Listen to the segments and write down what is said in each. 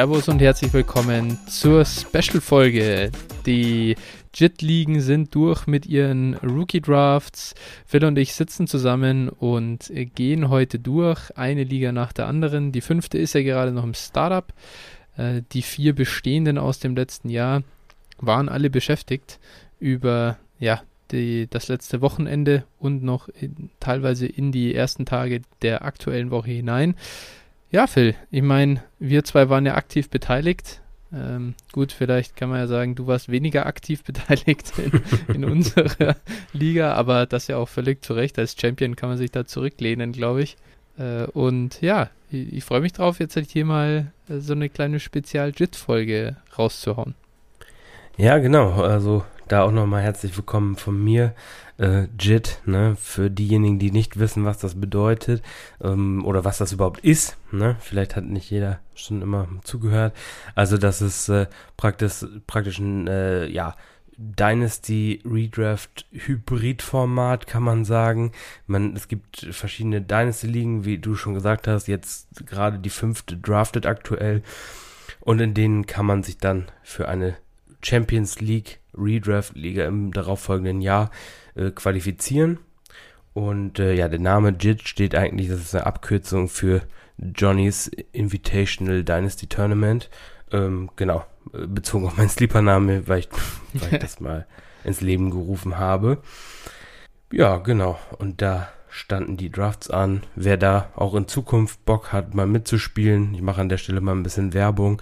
Servus und herzlich willkommen zur Special-Folge. Die JIT-Ligen sind durch mit ihren Rookie-Drafts. Phil und ich sitzen zusammen und gehen heute durch, eine Liga nach der anderen. Die fünfte ist ja gerade noch im Startup. Äh, die vier bestehenden aus dem letzten Jahr waren alle beschäftigt über ja, die, das letzte Wochenende und noch in, teilweise in die ersten Tage der aktuellen Woche hinein. Ja, Phil, ich meine, wir zwei waren ja aktiv beteiligt. Ähm, gut, vielleicht kann man ja sagen, du warst weniger aktiv beteiligt in, in unserer Liga, aber das ja auch völlig zu Recht. Als Champion kann man sich da zurücklehnen, glaube ich. Äh, und ja, ich, ich freue mich drauf, jetzt halt hier mal äh, so eine kleine Spezial-JIT-Folge rauszuhauen. Ja, genau. Also da auch nochmal herzlich willkommen von mir. Äh, JIT, ne, für diejenigen, die nicht wissen, was das bedeutet ähm, oder was das überhaupt ist. Ne? Vielleicht hat nicht jeder schon immer zugehört. Also das ist äh, praktisch, praktisch ein, äh, ja, Dynasty Redraft Hybrid-Format, kann man sagen. Man, es gibt verschiedene Dynasty-Ligen, wie du schon gesagt hast, jetzt gerade die fünfte draftet aktuell. Und in denen kann man sich dann für eine Champions League Redraft-Liga im darauffolgenden Jahr äh, qualifizieren. Und äh, ja, der Name JIT steht eigentlich, das ist eine Abkürzung für Johnny's Invitational Dynasty Tournament. Ähm, genau, äh, bezogen auf meinen Sleeper-Name, weil ich, weil ich das mal ins Leben gerufen habe. Ja, genau. Und da standen die Drafts an. Wer da auch in Zukunft Bock hat, mal mitzuspielen, ich mache an der Stelle mal ein bisschen Werbung,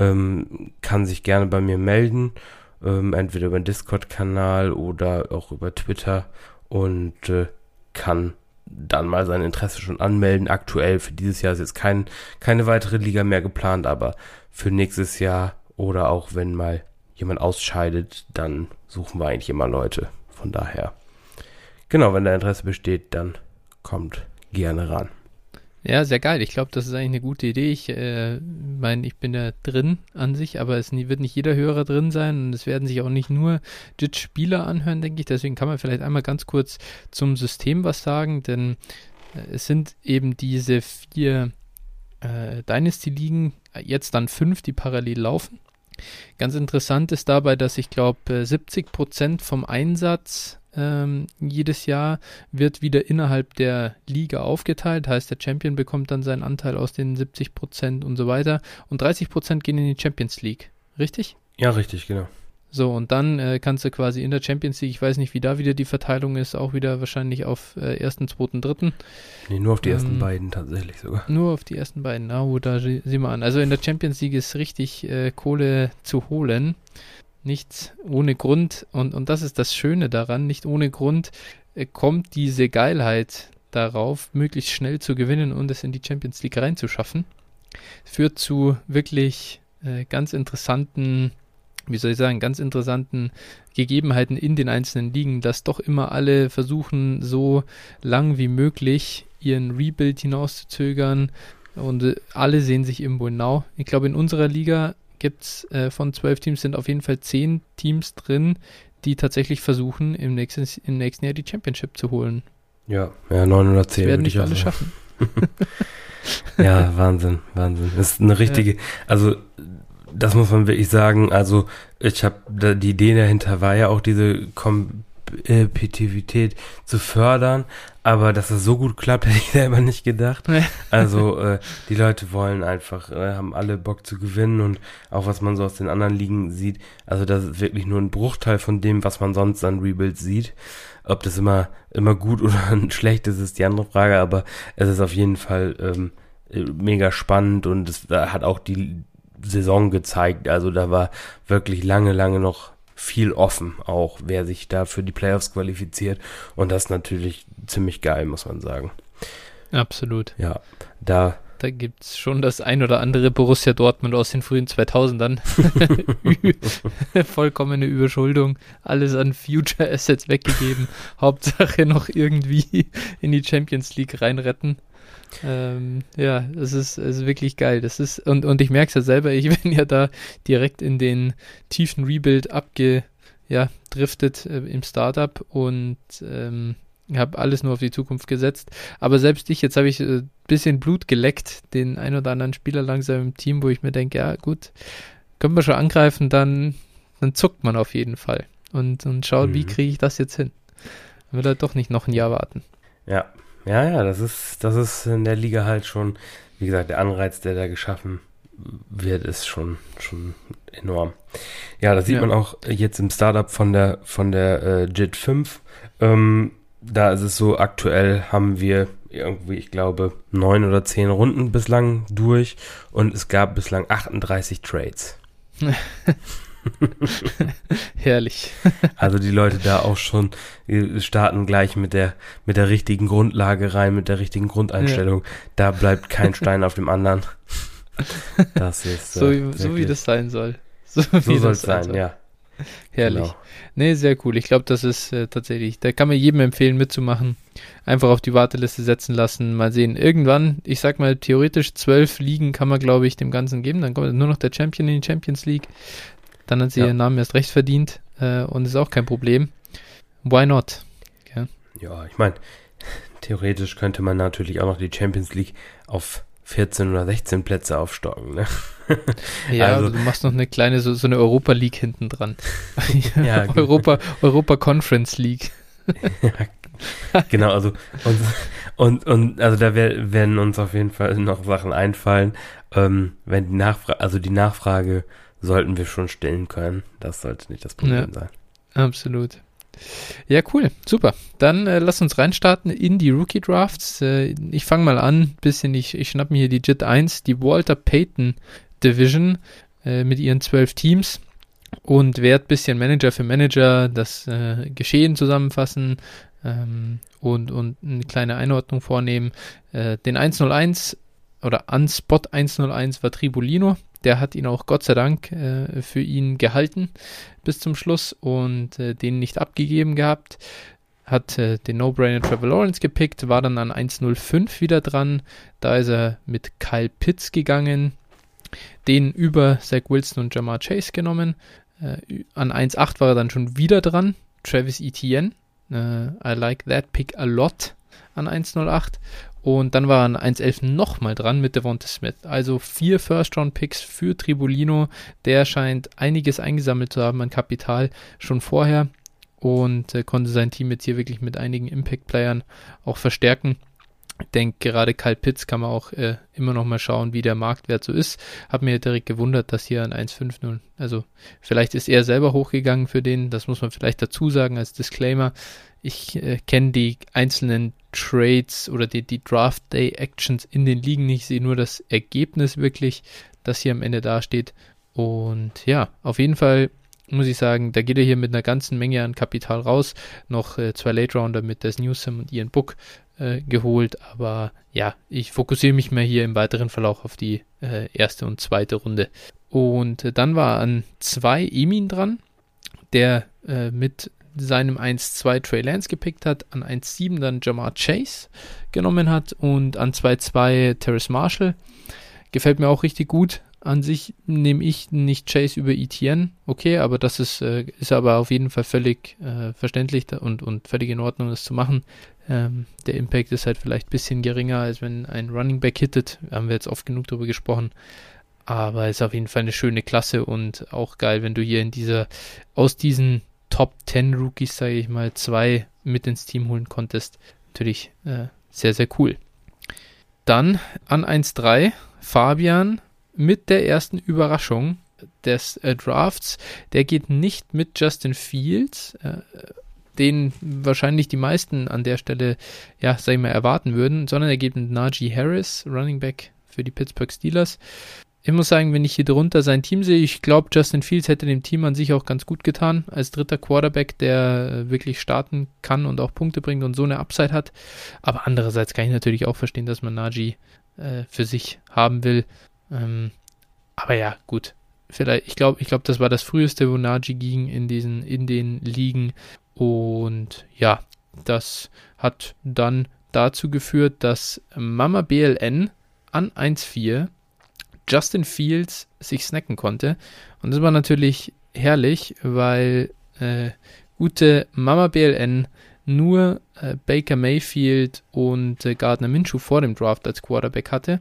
ähm, kann sich gerne bei mir melden. Ähm, entweder über den Discord-Kanal oder auch über Twitter und äh, kann dann mal sein Interesse schon anmelden. Aktuell für dieses Jahr ist jetzt kein, keine weitere Liga mehr geplant, aber für nächstes Jahr oder auch wenn mal jemand ausscheidet, dann suchen wir eigentlich immer Leute. Von daher, genau, wenn da Interesse besteht, dann kommt gerne ran. Ja, sehr geil. Ich glaube, das ist eigentlich eine gute Idee. Ich äh, meine, ich bin ja drin an sich, aber es wird nicht jeder Hörer drin sein und es werden sich auch nicht nur JIT-Spieler anhören, denke ich. Deswegen kann man vielleicht einmal ganz kurz zum System was sagen, denn äh, es sind eben diese vier äh, Dynasty-Ligen, jetzt dann fünf, die parallel laufen. Ganz interessant ist dabei, dass ich glaube, 70% vom Einsatz ähm, jedes Jahr wird wieder innerhalb der Liga aufgeteilt. Heißt, der Champion bekommt dann seinen Anteil aus den 70% und so weiter. Und 30% gehen in die Champions League. Richtig? Ja, richtig, genau. So, und dann äh, kannst du quasi in der Champions League, ich weiß nicht, wie da wieder die Verteilung ist, auch wieder wahrscheinlich auf äh, ersten, zweiten, dritten. Nee, nur auf die ähm, ersten beiden tatsächlich sogar. Nur auf die ersten beiden, na, oh, da sieh mal an. Also in der Champions League ist richtig äh, Kohle zu holen. Nichts ohne Grund, und, und das ist das Schöne daran, nicht ohne Grund äh, kommt diese Geilheit darauf, möglichst schnell zu gewinnen und es in die Champions League reinzuschaffen. Führt zu wirklich äh, ganz interessanten wie soll ich sagen, ganz interessanten Gegebenheiten in den einzelnen Ligen, dass doch immer alle versuchen, so lang wie möglich ihren Rebuild hinauszuzögern und äh, alle sehen sich irgendwo genau. Ich glaube, in unserer Liga gibt es äh, von zwölf Teams sind auf jeden Fall zehn Teams drin, die tatsächlich versuchen, im nächsten, im nächsten Jahr die Championship zu holen. Ja, ja, 910 das werden nicht alle schaffen. ja, Wahnsinn, Wahnsinn. Das ist eine richtige, also das muss man wirklich sagen. Also ich habe die Idee dahinter war ja auch diese Kompetitivität zu fördern, aber dass es so gut klappt, hätte ich selber nicht gedacht. also äh, die Leute wollen einfach, äh, haben alle Bock zu gewinnen und auch was man so aus den anderen Ligen sieht, also das ist wirklich nur ein Bruchteil von dem, was man sonst an Rebuilds sieht. Ob das immer immer gut oder schlecht ist, ist die andere Frage, aber es ist auf jeden Fall ähm, äh, mega spannend und es hat auch die Saison gezeigt. Also da war wirklich lange, lange noch viel offen, auch wer sich da für die Playoffs qualifiziert. Und das ist natürlich ziemlich geil, muss man sagen. Absolut. Ja, da. Da gibt es schon das ein oder andere Borussia Dortmund aus den frühen 2000ern. Vollkommene Überschuldung, alles an Future Assets weggegeben. Hauptsache noch irgendwie in die Champions League reinretten. Ähm, ja, es ist, es ist wirklich geil. Das ist, und, und ich merke es ja selber, ich bin ja da direkt in den tiefen Rebuild abgedriftet ja, äh, im Startup und ähm, habe alles nur auf die Zukunft gesetzt. Aber selbst ich, jetzt habe ich ein äh, bisschen Blut geleckt, den ein oder anderen Spieler langsam im Team, wo ich mir denke, ja gut, können wir schon angreifen, dann, dann zuckt man auf jeden Fall und, und schaut, mhm. wie kriege ich das jetzt hin. Dann wird er doch nicht noch ein Jahr warten. Ja, ja, ja, das ist, das ist in der Liga halt schon, wie gesagt, der Anreiz, der da geschaffen wird, ist schon, schon enorm. Ja, das sieht ja. man auch jetzt im Startup von der, von der äh, JIT 5. Ähm, da ist es so, aktuell haben wir irgendwie, ich glaube, neun oder zehn Runden bislang durch und es gab bislang 38 Trades. Herrlich. also die Leute da auch schon starten gleich mit der, mit der richtigen Grundlage rein, mit der richtigen Grundeinstellung. Ja. Da bleibt kein Stein auf dem anderen. Das ist so, äh, so wie das sein soll. So, so soll es sein, soll. ja. Herrlich. Genau. Nee, sehr cool. Ich glaube, das ist äh, tatsächlich, da kann man jedem empfehlen, mitzumachen. Einfach auf die Warteliste setzen lassen, mal sehen. Irgendwann, ich sag mal, theoretisch zwölf Ligen kann man, glaube ich, dem Ganzen geben. Dann kommt nur noch der Champion in die Champions League. Dann hat sie ja. ihren Namen erst recht verdient äh, und ist auch kein Problem. Why not? Ja, ja ich meine, theoretisch könnte man natürlich auch noch die Champions League auf 14 oder 16 Plätze aufstocken. Ne? Ja, also, du machst noch eine kleine, so, so eine Europa League hinten dran. ja. Europa, Europa Conference League. ja, genau, also und, und, und also da wär, werden uns auf jeden Fall noch Sachen einfallen. Ähm, wenn die Nachfrage, also die Nachfrage sollten wir schon stellen können. Das sollte nicht das Problem ja, sein. Absolut. Ja, cool, super. Dann äh, lass uns reinstarten in die Rookie Drafts. Äh, ich fange mal an, bisschen, ich, ich schnapp mir hier die JIT 1, die Walter Payton Division äh, mit ihren zwölf Teams und werde bisschen Manager für Manager das äh, Geschehen zusammenfassen ähm, und, und eine kleine Einordnung vornehmen. Äh, den 101 oder an Spot 101 war Tribolino, der hat ihn auch Gott sei Dank äh, für ihn gehalten bis zum Schluss und äh, den nicht abgegeben gehabt. Hat äh, den No-Brainer Trevor Lawrence gepickt, war dann an 1.05 wieder dran. Da ist er mit Kyle Pitts gegangen, den über Zach Wilson und Jamar Chase genommen. Äh, an 1.8 war er dann schon wieder dran. Travis Etienne. Äh, I like that pick a lot an 1.08 und dann waren 1.11 nochmal dran mit Devonta Smith. Also vier First-Round-Picks für Tribolino. Der scheint einiges eingesammelt zu haben an Kapital schon vorher und äh, konnte sein Team jetzt hier wirklich mit einigen Impact-Playern auch verstärken. Ich denke, gerade Kyle Pitts kann man auch äh, immer noch mal schauen, wie der Marktwert so ist. Hab mir direkt gewundert, dass hier ein 1,50, also vielleicht ist er selber hochgegangen für den, das muss man vielleicht dazu sagen als Disclaimer. Ich äh, kenne die einzelnen Trades oder die, die Draft Day Actions in den Ligen nicht, sehe nur das Ergebnis wirklich, das hier am Ende dasteht. Und ja, auf jeden Fall muss ich sagen, da geht er hier mit einer ganzen Menge an Kapital raus. Noch äh, zwei Late Rounder mit Des Newsom und Ian Book äh, geholt. Aber ja, ich fokussiere mich mal hier im weiteren Verlauf auf die äh, erste und zweite Runde. Und äh, dann war an zwei Emin dran, der äh, mit seinem 1-2 Trey Lance gepickt hat, an 1-7 dann Jamar Chase genommen hat und an 2-2 Terrace Marshall. Gefällt mir auch richtig gut. An sich nehme ich nicht Chase über Etienne, okay, aber das ist, äh, ist aber auf jeden Fall völlig äh, verständlich und, und völlig in Ordnung, das zu machen. Ähm, der Impact ist halt vielleicht ein bisschen geringer, als wenn ein Running Back hittet. Haben wir jetzt oft genug darüber gesprochen. Aber ist auf jeden Fall eine schöne Klasse und auch geil, wenn du hier in dieser, aus diesen Top 10 Rookies, sage ich mal, zwei mit ins Team holen konntest. Natürlich äh, sehr, sehr cool. Dann an 1-3 Fabian mit der ersten Überraschung des äh, Drafts. Der geht nicht mit Justin Fields, äh, den wahrscheinlich die meisten an der Stelle, ja, sag ich mal, erwarten würden, sondern er geht mit Najee Harris, Running Back für die Pittsburgh Steelers ich muss sagen, wenn ich hier drunter sein Team sehe, ich glaube, Justin Fields hätte dem Team an sich auch ganz gut getan, als dritter Quarterback, der äh, wirklich starten kann und auch Punkte bringt und so eine Upside hat. Aber andererseits kann ich natürlich auch verstehen, dass man Najee äh, für sich haben will. Ähm, aber ja, gut. Vielleicht, ich glaube, ich glaube, das war das früheste, wo Najee ging in diesen, in den Ligen. Und ja, das hat dann dazu geführt, dass Mama BLN an 1-4 Justin Fields sich snacken konnte. Und das war natürlich herrlich, weil äh, gute Mama BLN nur äh, Baker Mayfield und äh, Gardner Minshew vor dem Draft als Quarterback hatte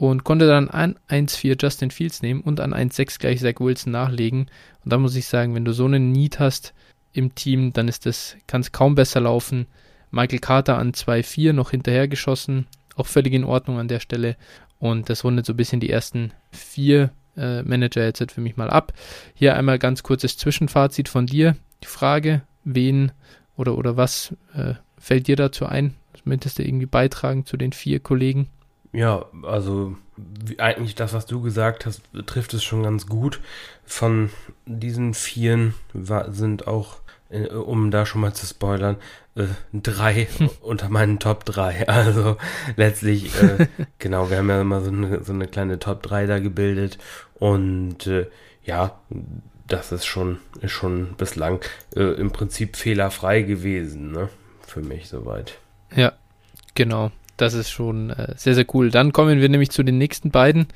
und konnte dann an 1-4 Justin Fields nehmen und an 1-6 gleich Zach Wilson nachlegen. Und da muss ich sagen, wenn du so einen Need hast im Team, dann ist das, kann es kaum besser laufen. Michael Carter an 2-4 noch hinterher geschossen, auch völlig in Ordnung an der Stelle. Und das rundet so ein bisschen die ersten vier äh, Manager jetzt für mich mal ab. Hier einmal ganz kurzes Zwischenfazit von dir. Die Frage, wen oder, oder was äh, fällt dir dazu ein? Möchtest du irgendwie beitragen zu den vier Kollegen? Ja, also eigentlich das, was du gesagt hast, trifft es schon ganz gut. Von diesen Vieren sind auch, um da schon mal zu spoilern, äh, drei unter meinen Top 3. Also letztlich, äh, genau, wir haben ja immer so eine, so eine kleine Top 3 da gebildet und äh, ja, das ist schon, ist schon bislang äh, im Prinzip fehlerfrei gewesen, ne? Für mich soweit. Ja, genau. Das ist schon äh, sehr, sehr cool. Dann kommen wir nämlich zu den nächsten beiden.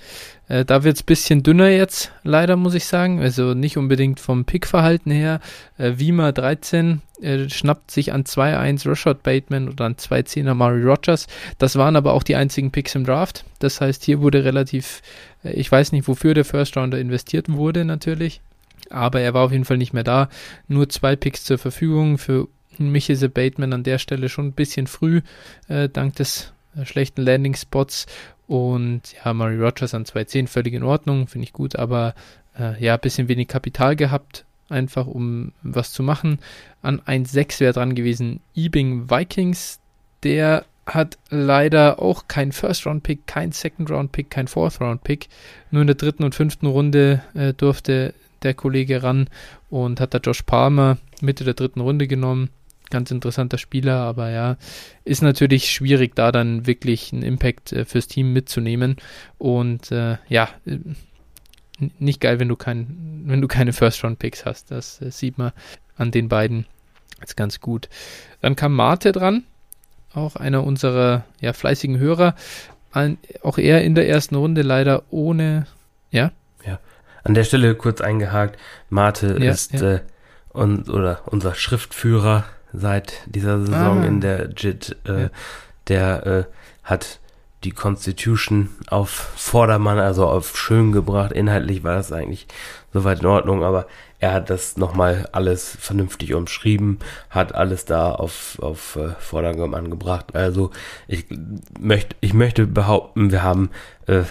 Äh, da wird es ein bisschen dünner jetzt, leider muss ich sagen. Also nicht unbedingt vom Pickverhalten her. Äh, Wima 13 äh, schnappt sich an 2-1 Rashad Bateman oder an 2-10 Mari Rogers. Das waren aber auch die einzigen Picks im Draft. Das heißt, hier wurde relativ, äh, ich weiß nicht, wofür der First Rounder investiert wurde natürlich. Aber er war auf jeden Fall nicht mehr da. Nur zwei Picks zur Verfügung für Michel Bateman an der Stelle schon ein bisschen früh, äh, dank des schlechten Landing-Spots. Und ja, Murray Rogers an 2.10 völlig in Ordnung, finde ich gut, aber äh, ja, ein bisschen wenig Kapital gehabt, einfach um was zu machen. An 1.6 wäre dran gewesen Ebing Vikings, der hat leider auch kein First-Round-Pick, kein Second-Round-Pick, kein Fourth-Round-Pick. Nur in der dritten und fünften Runde äh, durfte der Kollege ran und hat da Josh Palmer Mitte der dritten Runde genommen ganz interessanter Spieler, aber ja, ist natürlich schwierig, da dann wirklich einen Impact äh, fürs Team mitzunehmen. Und äh, ja, nicht geil, wenn du kein, wenn du keine First-Round-Picks hast. Das äh, sieht man an den beiden jetzt ganz gut. Dann kam Mate dran, auch einer unserer ja, fleißigen Hörer. An, auch er in der ersten Runde leider ohne, ja. Ja, an der Stelle kurz eingehakt. Mate ja, ist ja. Äh, und, oder unser Schriftführer seit dieser Saison ah. in der JIT. Äh, ja. Der äh, hat die Constitution auf Vordermann, also auf schön gebracht. Inhaltlich war das eigentlich soweit in Ordnung, aber er hat das nochmal alles vernünftig umschrieben, hat alles da auf, auf äh, Vordermann gebracht. Also ich möchte, ich möchte behaupten, wir haben äh,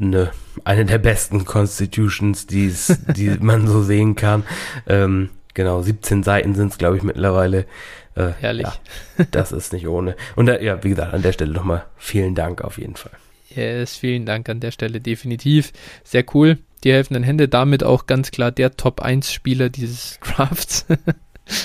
eine, eine der besten Constitutions, die's, die man so sehen kann. Ähm, Genau, 17 Seiten sind es, glaube ich, mittlerweile. Äh, Herrlich. Ja, das ist nicht ohne. Und äh, ja, wie gesagt, an der Stelle nochmal vielen Dank auf jeden Fall. Yes, vielen Dank an der Stelle, definitiv. Sehr cool. Die helfenden Hände, damit auch ganz klar der Top-1-Spieler dieses Drafts.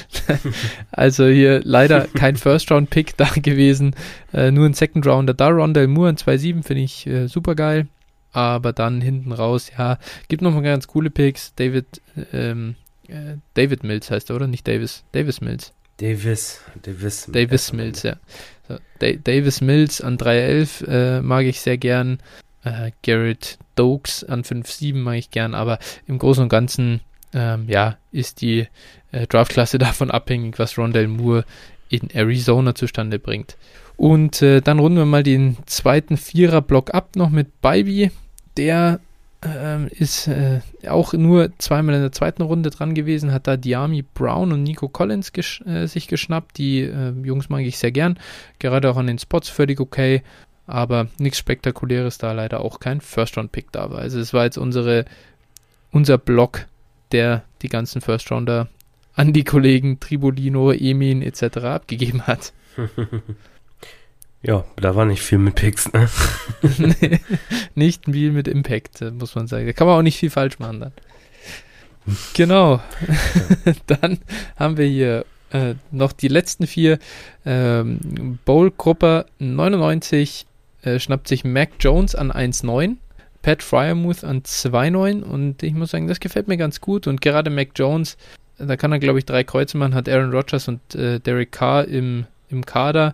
also hier leider kein First-Round-Pick da gewesen, äh, nur ein Second-Rounder da. Rondell Moore an 2-7 finde ich äh, super geil. Aber dann hinten raus, ja, gibt nochmal ganz coole Picks. David ähm, äh, David Mills heißt er, oder? Nicht Davis. Davis Mills. Davis. Davis, Davis Mills, ja. So, da Davis Mills an 3.11 äh, mag ich sehr gern. Äh, Garrett Dokes an 5.7 mag ich gern, aber im Großen und Ganzen, ähm, ja, ist die äh, Draftklasse davon abhängig, was Rondell Moore in Arizona zustande bringt. Und äh, dann runden wir mal den zweiten Vierer-Block ab, noch mit Bybee. Der ähm, ist äh, auch nur zweimal in der zweiten Runde dran gewesen, hat da Diami Brown und Nico Collins gesch äh, sich geschnappt. Die äh, Jungs mag ich sehr gern, gerade auch an den Spots völlig okay, aber nichts Spektakuläres da, leider auch kein First-Round-Pick da war. Also es war jetzt unsere, unser Block, der die ganzen First-Rounder an die Kollegen Tribolino, Emin etc. abgegeben hat. Ja, da war nicht viel mit Picks, ne? nicht viel mit Impact, muss man sagen. Da kann man auch nicht viel falsch machen dann. Genau. dann haben wir hier äh, noch die letzten vier. Ähm, Bowl-Gruppe 99 äh, schnappt sich Mac Jones an 1,9. Pat Fryermuth an 2,9 und ich muss sagen, das gefällt mir ganz gut und gerade Mac Jones, da kann er glaube ich drei Kreuze machen, hat Aaron Rodgers und äh, Derek Carr im, im Kader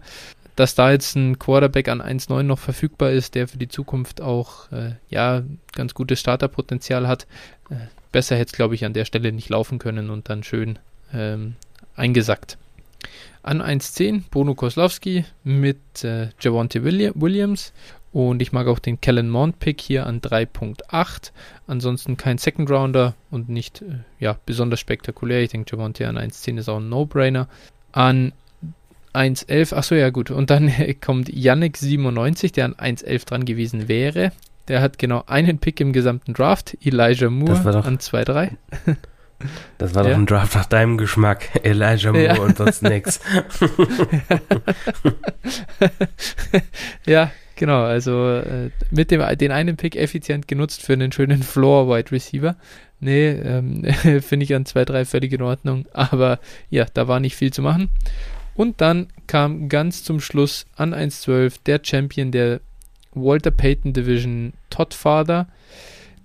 dass da jetzt ein Quarterback an 1,9 noch verfügbar ist, der für die Zukunft auch äh, ja ganz gutes Starterpotenzial hat. Äh, besser hätte es, glaube ich, an der Stelle nicht laufen können und dann schön ähm, eingesackt. An 1.10 Bruno Koslowski mit äh, Javonte Williams und ich mag auch den Kellen Mond Pick hier an 3.8. Ansonsten kein Second Rounder und nicht äh, ja, besonders spektakulär. Ich denke, Javonte an 1.10 ist auch ein No-Brainer. An 1.11, achso, ja gut. Und dann kommt Yannick97, der an 1.11 dran gewesen wäre. Der hat genau einen Pick im gesamten Draft. Elijah Moore an 2.3. Das war ja. doch ein Draft nach deinem Geschmack. Elijah Moore ja. und sonst nix. ja, genau. Also äh, mit dem den einen Pick effizient genutzt für einen schönen Floor Wide Receiver. Nee, ähm, finde ich an 2-3 völlig in Ordnung. Aber ja, da war nicht viel zu machen. Und dann kam ganz zum Schluss an 1-12 der Champion der Walter Payton Division, Todd Father.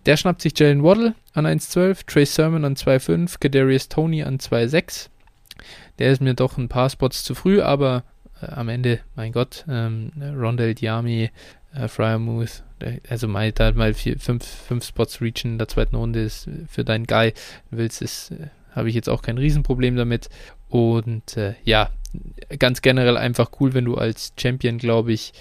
Der schnappt sich Jalen Waddle an 1,12, Trey Sermon an 2,5, Kadarius Tony an 2,6. Der ist mir doch ein paar Spots zu früh, aber äh, am Ende, mein Gott, ähm, Rondell Diami, äh, Fryermuth, also mal, da mal vier, fünf, fünf Spots reachen in der zweiten Runde ist für deinen Guy willst, äh, habe ich jetzt auch kein Riesenproblem damit. Und äh, ja, ganz generell einfach cool, wenn du als Champion, glaube ich,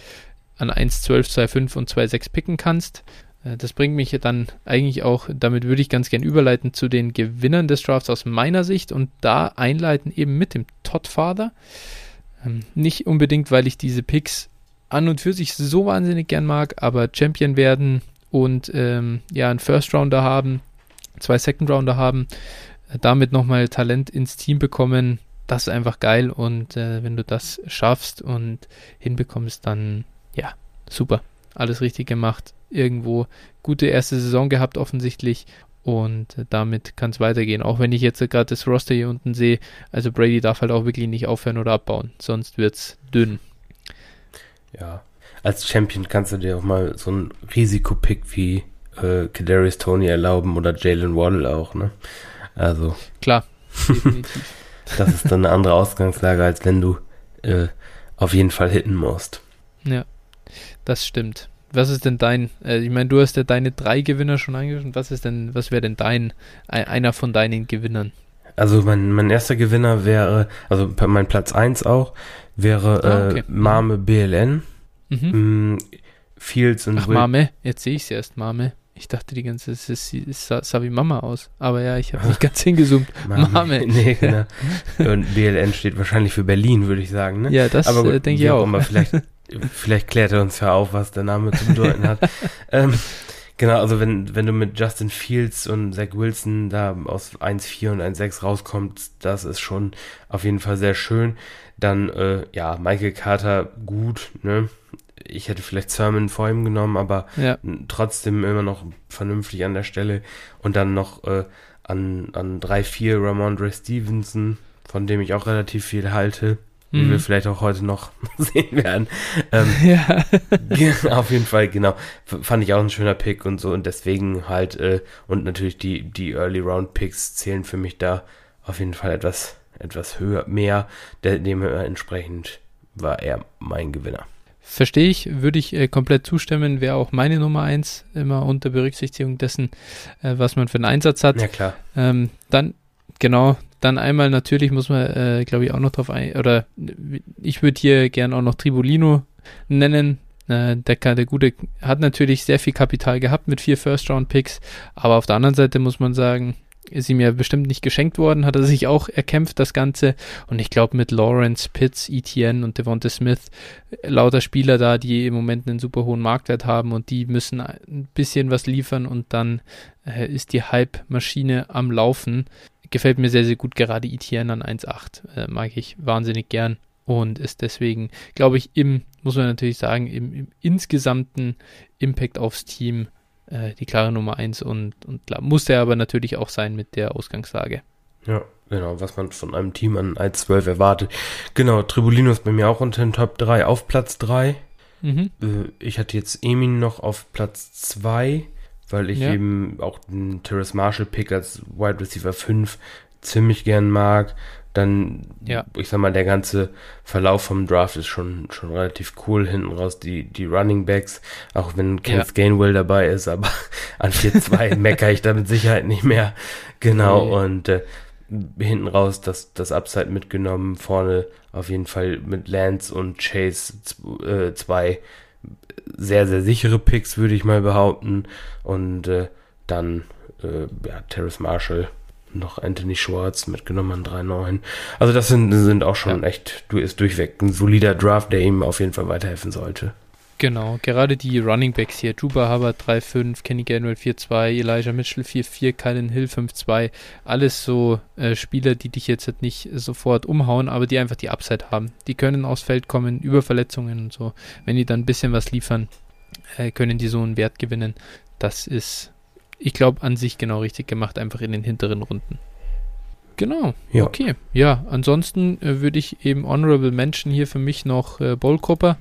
an 1,12, 2,5 und 2,6 picken kannst. Äh, das bringt mich dann eigentlich auch, damit würde ich ganz gern überleiten zu den Gewinnern des Drafts aus meiner Sicht und da einleiten eben mit dem Todd Father. Ähm, nicht unbedingt, weil ich diese Picks an und für sich so wahnsinnig gern mag, aber Champion werden und ähm, ja, einen First Rounder haben, zwei Second Rounder haben, äh, damit nochmal Talent ins Team bekommen, das ist einfach geil und äh, wenn du das schaffst und hinbekommst, dann ja, super, alles richtig gemacht irgendwo gute erste Saison gehabt offensichtlich und damit kann es weitergehen. Auch wenn ich jetzt gerade das Roster hier unten sehe, also Brady darf halt auch wirklich nicht aufhören oder abbauen, sonst wird es dünn. Ja, als Champion kannst du dir auch mal so einen Risikopick wie äh, Kadarius Tony erlauben oder Jalen Waddle auch, ne? Also. Klar, definitiv. Das ist dann eine andere Ausgangslage, als wenn du äh, auf jeden Fall hitten musst. Ja, das stimmt. Was ist denn dein, äh, ich meine, du hast ja deine drei Gewinner schon eingeschrieben. Was ist denn, was wäre denn dein, einer von deinen Gewinnern? Also mein, mein erster Gewinner wäre, also mein Platz 1 auch, wäre ah, okay. äh, Mame BLN. Mhm. Mm, Fields und Ach, Will Mame, jetzt sehe ich es erst, Mame. Ich dachte die ganze Zeit, es, es sah, sah, wie Mama aus. Aber ja, ich habe nicht ganz hingezoomt. Mame. Mame. Nee, genau. Und BLN steht wahrscheinlich für Berlin, würde ich sagen. Ne? Ja, das äh, denke ich auch. Immer, vielleicht Vielleicht klärt er uns ja auf, was der Name zu bedeuten hat. ähm, genau, also wenn, wenn du mit Justin Fields und Zach Wilson da aus 1,4 und 1,6 rauskommst, das ist schon auf jeden Fall sehr schön. Dann, äh, ja, Michael Carter gut, ne? Ich hätte vielleicht Sermon vor ihm genommen, aber ja. trotzdem immer noch vernünftig an der Stelle. Und dann noch äh, an, an 3-4 Ramondre Stevenson, von dem ich auch relativ viel halte wie mhm. wir vielleicht auch heute noch sehen werden. Ähm, ja. auf jeden Fall, genau. Fand ich auch ein schöner Pick und so und deswegen halt, äh, und natürlich die, die Early Round Picks zählen für mich da auf jeden Fall etwas, etwas höher, mehr. Dementsprechend war er mein Gewinner. Verstehe ich, würde ich äh, komplett zustimmen, wäre auch meine Nummer eins, immer unter Berücksichtigung dessen, äh, was man für einen Einsatz hat. Ja, klar. Ähm, dann, genau, dann einmal natürlich muss man, äh, glaube ich, auch noch drauf ein, oder ich würde hier gern auch noch Tribolino nennen. Äh, der, der Gute hat natürlich sehr viel Kapital gehabt mit vier First-Round-Picks, aber auf der anderen Seite muss man sagen, ist ihm ja bestimmt nicht geschenkt worden, hat er sich auch erkämpft, das Ganze. Und ich glaube, mit Lawrence, Pitts, ETN und Devonta Smith, äh, lauter Spieler da, die im Moment einen super hohen Marktwert haben und die müssen ein bisschen was liefern und dann äh, ist die Hype-Maschine am Laufen gefällt mir sehr, sehr gut. Gerade ETN an 1.8 äh, mag ich wahnsinnig gern und ist deswegen, glaube ich, im, muss man natürlich sagen, im, im insgesamten Impact aufs Team äh, die klare Nummer 1 und, und klar, muss er aber natürlich auch sein mit der Ausgangslage. Ja, genau, was man von einem Team an 1.12 erwartet. Genau, Tribulino ist bei mir auch unter den Top 3 auf Platz 3. Mhm. Äh, ich hatte jetzt Emin noch auf Platz 2 weil ich ja. eben auch den Terrace Marshall Pick als Wide Receiver 5 ziemlich gern mag. Dann, ja. ich sag mal, der ganze Verlauf vom Draft ist schon, schon relativ cool. Hinten raus die, die Running Backs, auch wenn Kenneth ja. Gainwell dabei ist, aber an 4-2 meckere ich da mit Sicherheit nicht mehr. Genau, nee. und äh, hinten raus das, das Upside mitgenommen. Vorne auf jeden Fall mit Lance und Chase äh, zwei sehr, sehr sichere Picks, würde ich mal behaupten. Und äh, dann äh, ja, Terrace Marshall, noch Anthony Schwartz mitgenommen an 3-9. Also das sind, sind auch schon ja. echt, du ist durchweg ein solider Draft, der ihm auf jeden Fall weiterhelfen sollte. Genau, gerade die Running Backs hier, Juba Hubbard 3-5, Kenny Gainwell 4-2, Elijah Mitchell 4-4, Kylan Hill 5-2, alles so äh, Spieler, die dich jetzt halt nicht sofort umhauen, aber die einfach die Upside haben. Die können aufs Feld kommen, über Verletzungen und so. Wenn die dann ein bisschen was liefern, äh, können die so einen Wert gewinnen. Das ist, ich glaube, an sich genau richtig gemacht, einfach in den hinteren Runden. Genau, ja. okay. Ja, ansonsten äh, würde ich eben Honorable Mention hier für mich noch äh, Ballcopper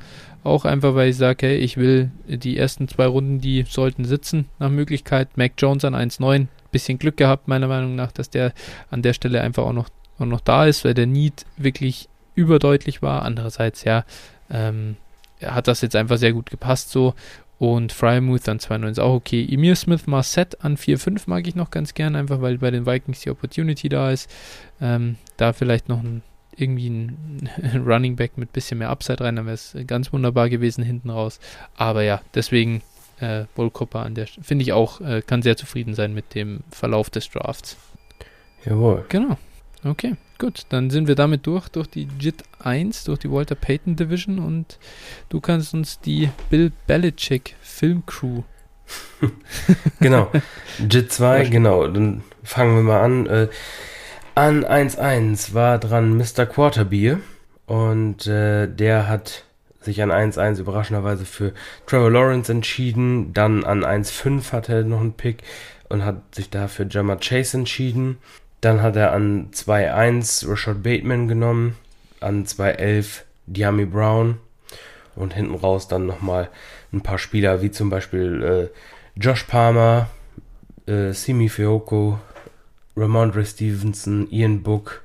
auch einfach, weil ich sage, hey, ich will die ersten zwei Runden, die sollten sitzen nach Möglichkeit. Mac Jones an 1,9. Bisschen Glück gehabt, meiner Meinung nach, dass der an der Stelle einfach auch noch, auch noch da ist, weil der Need wirklich überdeutlich war. Andererseits, ja, ähm, hat das jetzt einfach sehr gut gepasst so. Und Frymouth an 2,9 ist auch okay. Emir Smith Marset an 4,5 mag ich noch ganz gern, einfach weil bei den Vikings die Opportunity da ist. Ähm, da vielleicht noch ein irgendwie ein Running Back mit bisschen mehr Upside rein, dann wäre es ganz wunderbar gewesen hinten raus. Aber ja, deswegen äh, Bull Copper an der finde ich auch, äh, kann sehr zufrieden sein mit dem Verlauf des Drafts. Jawohl. Genau. Okay, gut. Dann sind wir damit durch, durch die JIT 1, durch die Walter Payton Division und du kannst uns die Bill Belichick Filmcrew. genau. JIT 2, genau. Dann fangen wir mal an. Äh, an 1-1 war dran Mr. Quarterbier und äh, der hat sich an 1-1 überraschenderweise für Trevor Lawrence entschieden. Dann an 1-5 hat er noch einen Pick und hat sich dafür Jammer Chase entschieden. Dann hat er an 2-1 Rashad Bateman genommen, an 2-11 Diami Brown und hinten raus dann nochmal ein paar Spieler wie zum Beispiel äh, Josh Palmer, äh, Simi Fioko, Ramondre Stevenson, Ian Book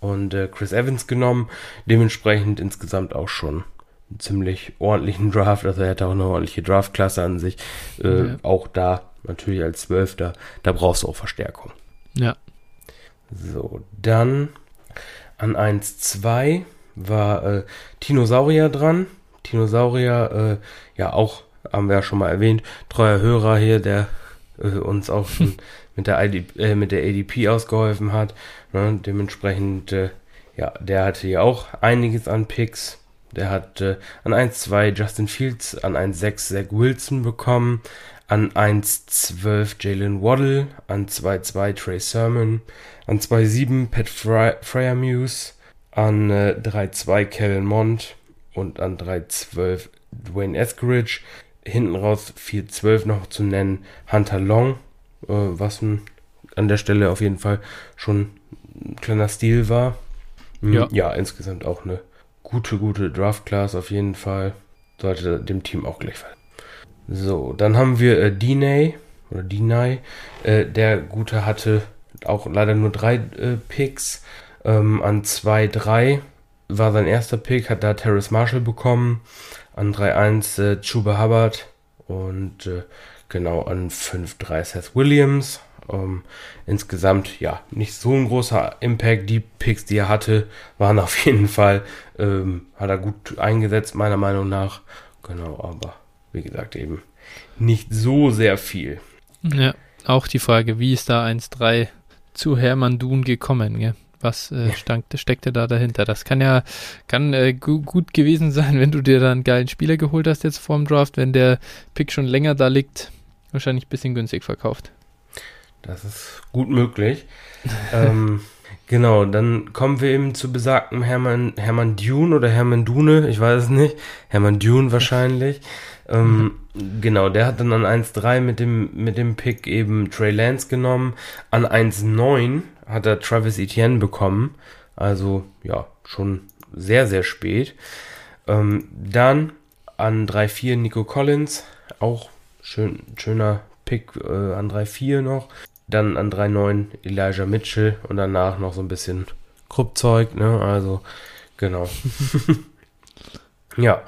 und äh, Chris Evans genommen. Dementsprechend insgesamt auch schon einen ziemlich ordentlichen Draft. Also er hätte auch eine ordentliche Draftklasse an sich. Äh, ja. Auch da natürlich als Zwölfter, da brauchst du auch Verstärkung. Ja. So, dann an 1-2 war äh, Tinosaurier dran. Tinosaurier, äh, ja auch, haben wir ja schon mal erwähnt, treuer Hörer hier, der äh, uns auch schon mit der, ID, äh, mit der ADP ausgeholfen hat. Ne? Dementsprechend, äh, ja, der hatte ja auch einiges an Picks. Der hat äh, an 1-2 Justin Fields, an 1-6 Zach Wilson bekommen, an 1-12 Jalen Waddle, an 2-2 Trey Sermon, an 2-7 Pat Fry Fryermuse, an äh, 3-2 Kevin Mond und an 3-12 Dwayne Eskridge. Hinten raus 4-12 noch zu nennen Hunter Long äh, was ein, an der Stelle auf jeden Fall schon ein kleiner Stil war. Mhm, ja. ja, insgesamt auch eine gute, gute Draft-Class auf jeden Fall. Sollte dem Team auch gleich fallen. So, dann haben wir äh, Diney oder Diney. Äh, der Gute hatte auch leider nur drei äh, Picks. Ähm, an 2-3 war sein erster Pick, hat da Terrace Marshall bekommen. An 3-1 äh, Chuba Hubbard und äh, genau an 5-3 Seth Williams. Ähm, insgesamt, ja, nicht so ein großer Impact. Die Picks, die er hatte, waren auf jeden Fall, ähm, hat er gut eingesetzt, meiner Meinung nach. Genau, aber wie gesagt, eben nicht so sehr viel. Ja, auch die Frage, wie ist da 1-3 zu Hermann Dun gekommen, gell? Was äh, stank, steckte da dahinter? Das kann ja kann äh, gu gut gewesen sein, wenn du dir da einen geilen Spieler geholt hast jetzt vorm Draft, wenn der Pick schon länger da liegt wahrscheinlich ein bisschen günstig verkauft. Das ist gut möglich. ähm, genau, dann kommen wir eben zu besagten Hermann, Hermann Dune oder Hermann Dune, ich weiß es nicht. Hermann Dune wahrscheinlich. Ähm, mhm. Genau, der hat dann an 1.3 mit dem, mit dem Pick eben Trey Lance genommen. An 1.9 hat er Travis Etienne bekommen. Also, ja, schon sehr, sehr spät. Ähm, dann an 3.4 Nico Collins, auch Schön, schöner Pick äh, an 3-4 noch. Dann an 3-9 Elijah Mitchell und danach noch so ein bisschen Kruppzeug, ne? Also, genau. ja.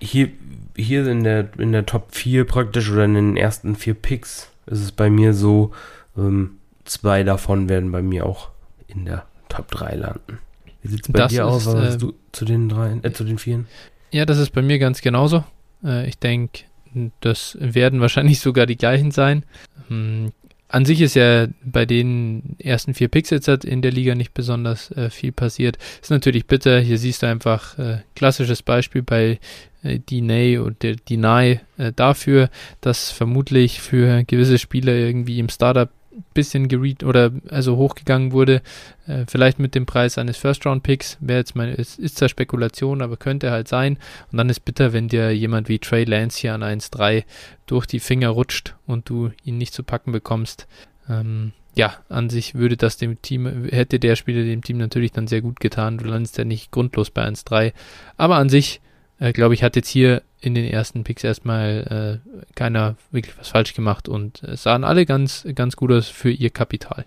Hier, hier in der, in der Top 4 praktisch oder in den ersten vier Picks ist es bei mir so, ähm, zwei davon werden bei mir auch in der Top 3 landen. Wie sieht es bei Das dir aus? Was hast äh, du zu den drei, äh, zu den vieren? Ja, das ist bei mir ganz genauso. Äh, ich denke, das werden wahrscheinlich sogar die gleichen sein. Hm, An sich ist ja bei den ersten vier Picks jetzt halt in der Liga nicht besonders äh, viel passiert. Ist natürlich bitter. Hier siehst du einfach äh, klassisches Beispiel bei äh, Deny und der Deny äh, dafür, dass vermutlich für gewisse Spieler irgendwie im Startup bisschen geread oder also hochgegangen wurde, äh, vielleicht mit dem Preis eines First-Round-Picks, wäre jetzt meine, es ist zwar Spekulation, aber könnte halt sein. Und dann ist bitter, wenn dir jemand wie Trey Lance hier an 1-3 durch die Finger rutscht und du ihn nicht zu packen bekommst. Ähm, ja, an sich würde das dem Team, hätte der Spieler dem Team natürlich dann sehr gut getan. Du landest ja nicht grundlos bei 1-3. Aber an sich, äh, glaube ich, hat jetzt hier in den ersten Picks erstmal äh, keiner wirklich was falsch gemacht und es sahen alle ganz, ganz gut aus für ihr Kapital.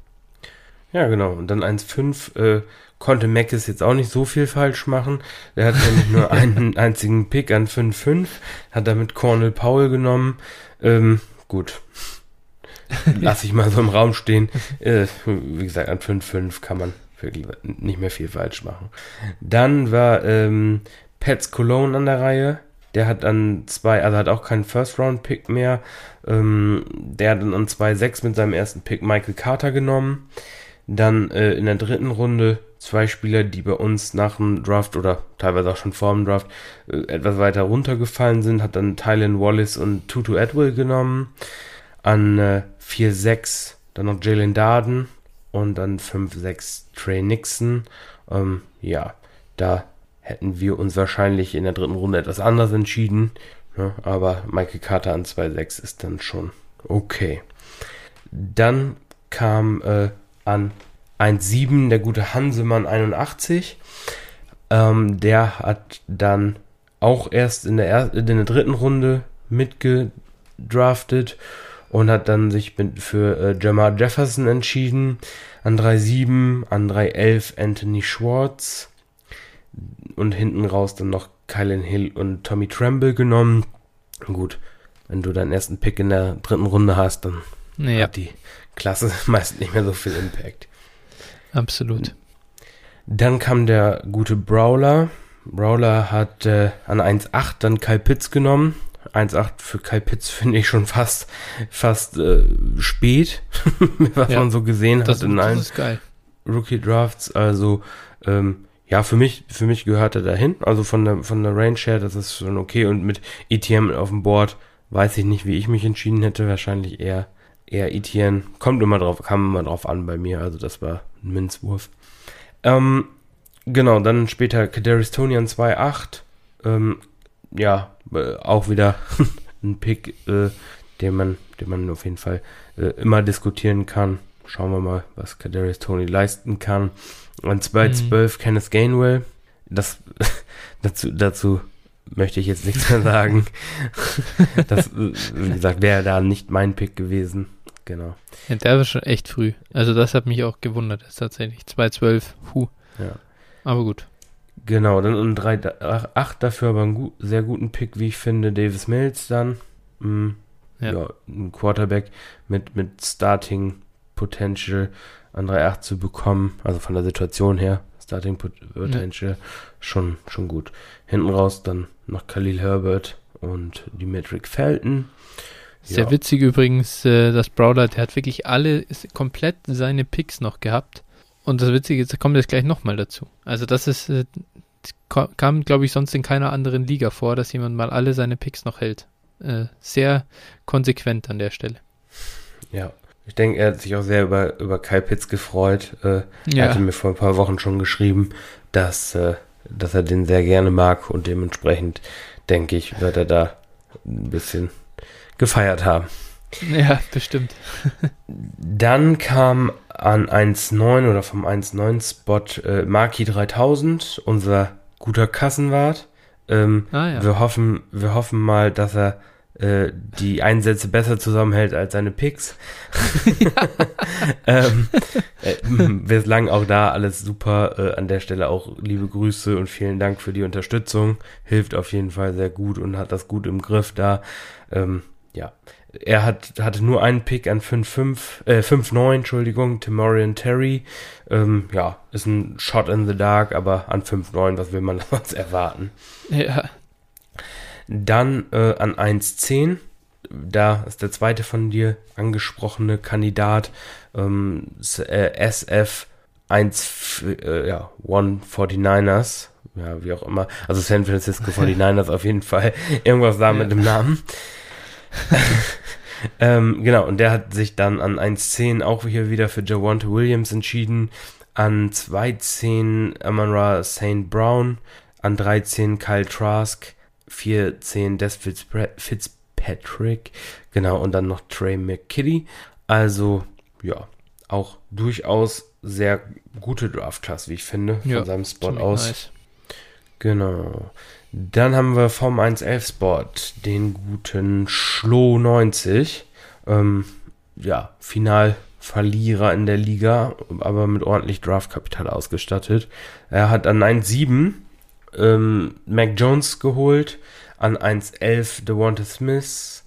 Ja, genau. Und dann 1,5 äh, konnte Mackes jetzt auch nicht so viel falsch machen. Der hat nämlich nur einen einzigen Pick an 5,5, hat damit Cornel Powell genommen. Ähm, gut. Lass ich mal so im Raum stehen. Äh, wie gesagt, an 5,5 kann man wirklich nicht mehr viel falsch machen. Dann war ähm, Pets Cologne an der Reihe. Der hat dann zwei, also hat auch keinen First-Round-Pick mehr. Ähm, der hat dann an 2,6 mit seinem ersten Pick Michael Carter genommen. Dann äh, in der dritten Runde zwei Spieler, die bei uns nach dem Draft oder teilweise auch schon vor dem Draft äh, etwas weiter runtergefallen sind, hat dann Tylen Wallace und Tutu Atwell genommen. An äh, 4-6 dann noch Jalen Darden und dann 5-6 Trey Nixon. Ähm, ja, da hätten wir uns wahrscheinlich in der dritten Runde etwas anders entschieden. Ja, aber Michael Carter an 2-6 ist dann schon okay. Dann kam äh, an 1,7 der gute Hansemann 81. Ähm, der hat dann auch erst in der, er in der dritten Runde mitgedraftet und hat dann sich für äh, Jamar Jefferson entschieden. An 3,7, an 3,11 Anthony Schwartz und hinten raus dann noch Kylan Hill und Tommy Tremble genommen. Gut, wenn du deinen ersten Pick in der dritten Runde hast, dann Naja, hat die Klasse meist nicht mehr so viel Impact. absolut. Dann kam der gute Brawler. Brawler hat äh, an 1,8 dann Kyle Pitts genommen. 1,8 für Kyle Pitts finde ich schon fast, fast äh, spät, was Ja, man so gesehen Das, hat in allen. Rookie Drafts. Also ähm, ja, für mich, für mich gehört er dahin. Also von der von der Range her, das ist schon okay. Und mit ETM auf dem Board weiß ich nicht, wie ich mich entschieden hätte. Wahrscheinlich eher eher ETN. Kommt immer drauf, kam immer drauf an bei mir. Also das war ein Minzwurf. Ähm, genau, dann später Kadarius Tony an 2,8. Ähm, ja, äh, auch wieder ein Pick, äh, den man, den man auf jeden Fall äh, immer diskutieren kann. Schauen wir mal, was Kadarius Tony leisten kann. An 2,12 Kenneth Gainwell. Das, dazu, dazu möchte ich jetzt nichts mehr sagen. das, wie gesagt, wäre da nicht mein Pick gewesen. Genau. Ja, der war schon echt früh. Also das hat mich auch gewundert, ist tatsächlich. 2,12, huh. Ja. Aber gut. Genau, dann um 3,8 dafür aber einen gut, sehr guten Pick, wie ich finde, Davis Mills dann. Mm, Ja. ja. ein Quarterback mit, mit Starting Potential an 3,8 zu bekommen, also von der Situation her, Starting Pot Potential, schon, schon gut. Hinten raus dann noch Khalil Herbert und Dimitri Felton. Sehr Ja. witzig übrigens, äh, dass Brawler, der hat wirklich alle, ist komplett seine Picks noch gehabt. Und das Witzige ist, da kommt jetzt gleich nochmal dazu. Also das ist, äh, kam, glaube ich, sonst in keiner anderen Liga vor, dass jemand mal alle seine Picks noch hält. Äh, sehr konsequent an der Stelle. Ja. Ich denke, er hat sich auch sehr über, über Kyle Pitts gefreut. Äh, Er hatte mir vor ein paar Wochen schon geschrieben, dass, äh, dass er den sehr gerne mag und dementsprechend denke ich, wird er da ein bisschen gefeiert haben. ja, bestimmt. Dann kam an 1.9 oder vom 1.9 Spot äh, Marki 3000, unser guter Kassenwart. Ähm, Ah ja. wir, hoffen, wir hoffen mal, dass er äh, die Einsätze besser zusammenhält als seine Picks. ähm, äh, bislang auch da alles super. Äh, an der Stelle auch liebe Grüße und vielen Dank für die Unterstützung. Hilft auf jeden Fall sehr gut und hat das gut im Griff da. Ähm, ja, er hat, hatte nur einen Pick an 5-5, äh, 5-9, Entschuldigung, Timorian Terry. Ähm, ja, ist ein Shot in the Dark, aber an 5-9, was will man sonst erwarten? Ja. Dann äh, an 1-10, da ist der zweite von dir angesprochene Kandidat, ähm, äh, SF 1, äh, ja, 149ers, ja, wie auch immer. Also San Francisco 49ers auf jeden Fall. Irgendwas da mit dem Namen. ähm, genau, und der hat sich dann an 1.10 auch hier wieder für Javante Williams entschieden. An 2.10 Amon St. Brown. An 13 Kyle Trask. 4.10 Des Fitzpatrick. Genau, und dann noch Trey McKitty. Also, ja, auch durchaus sehr gute Draft-Class, wie ich finde, von ja, seinem Spot aus. Nice. Genau. Dann haben wir vom 111 Spot den guten Schlo 90. Ähm, ja, Finalverlierer in der Liga, aber mit ordentlich Draftkapital ausgestattet. Er hat an 1,7 ähm, Mac Jones geholt, an 1,11 DeWante Smith,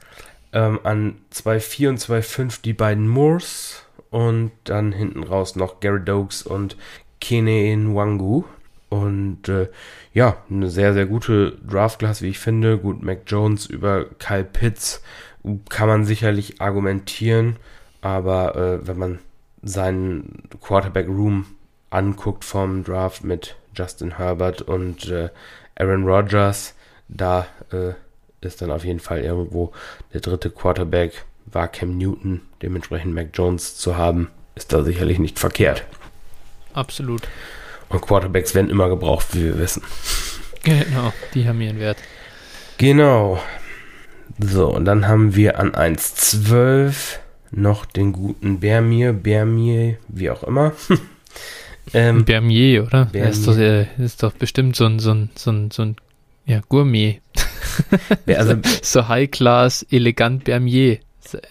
ähm, an 2,4 und 2,5 die beiden Moores und dann hinten raus noch Gary Dokes und Kene Nwangu. Und äh, ja, eine sehr, sehr gute Draft-Class, wie ich finde. Gut, Mac Jones über Kyle Pitts kann man sicherlich argumentieren, aber äh, wenn man seinen Quarterback-Room anguckt vom Draft mit Justin Herbert und äh, Aaron Rodgers, da äh, ist dann auf jeden Fall irgendwo der dritte Quarterback war Cam Newton, dementsprechend Mac Jones zu haben, ist da sicherlich nicht verkehrt. Absolut. Und Quarterbacks werden immer gebraucht, wie wir wissen. Genau, die haben ihren Wert. Genau. So, und dann haben wir an 1.12 noch den guten Bermir, Bermir, wie auch immer. ähm, Bermier, oder? Bermier. Er ist doch, er ist doch bestimmt so ein, so ein, so ein, so ein ja, Gourmet. also, so High-Class, elegant Bermier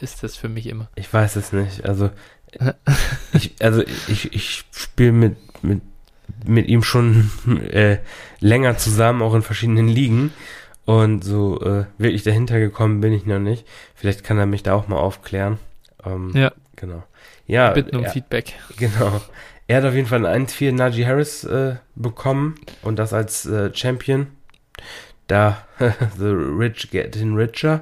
ist das für mich immer. Ich weiß es nicht. Also, ich, also ich, ich spiele mit, mit mit ihm schon äh, länger zusammen, auch in verschiedenen Ligen. Und so äh, wirklich dahinter gekommen bin ich noch nicht. Vielleicht kann er mich da auch mal aufklären. Ähm, ja. Genau. Ja. Bitten um er, Feedback. Genau. Er hat auf jeden Fall einen 1-4 Najee Harris äh, bekommen und das als äh, Champion. Da, the rich getting richer.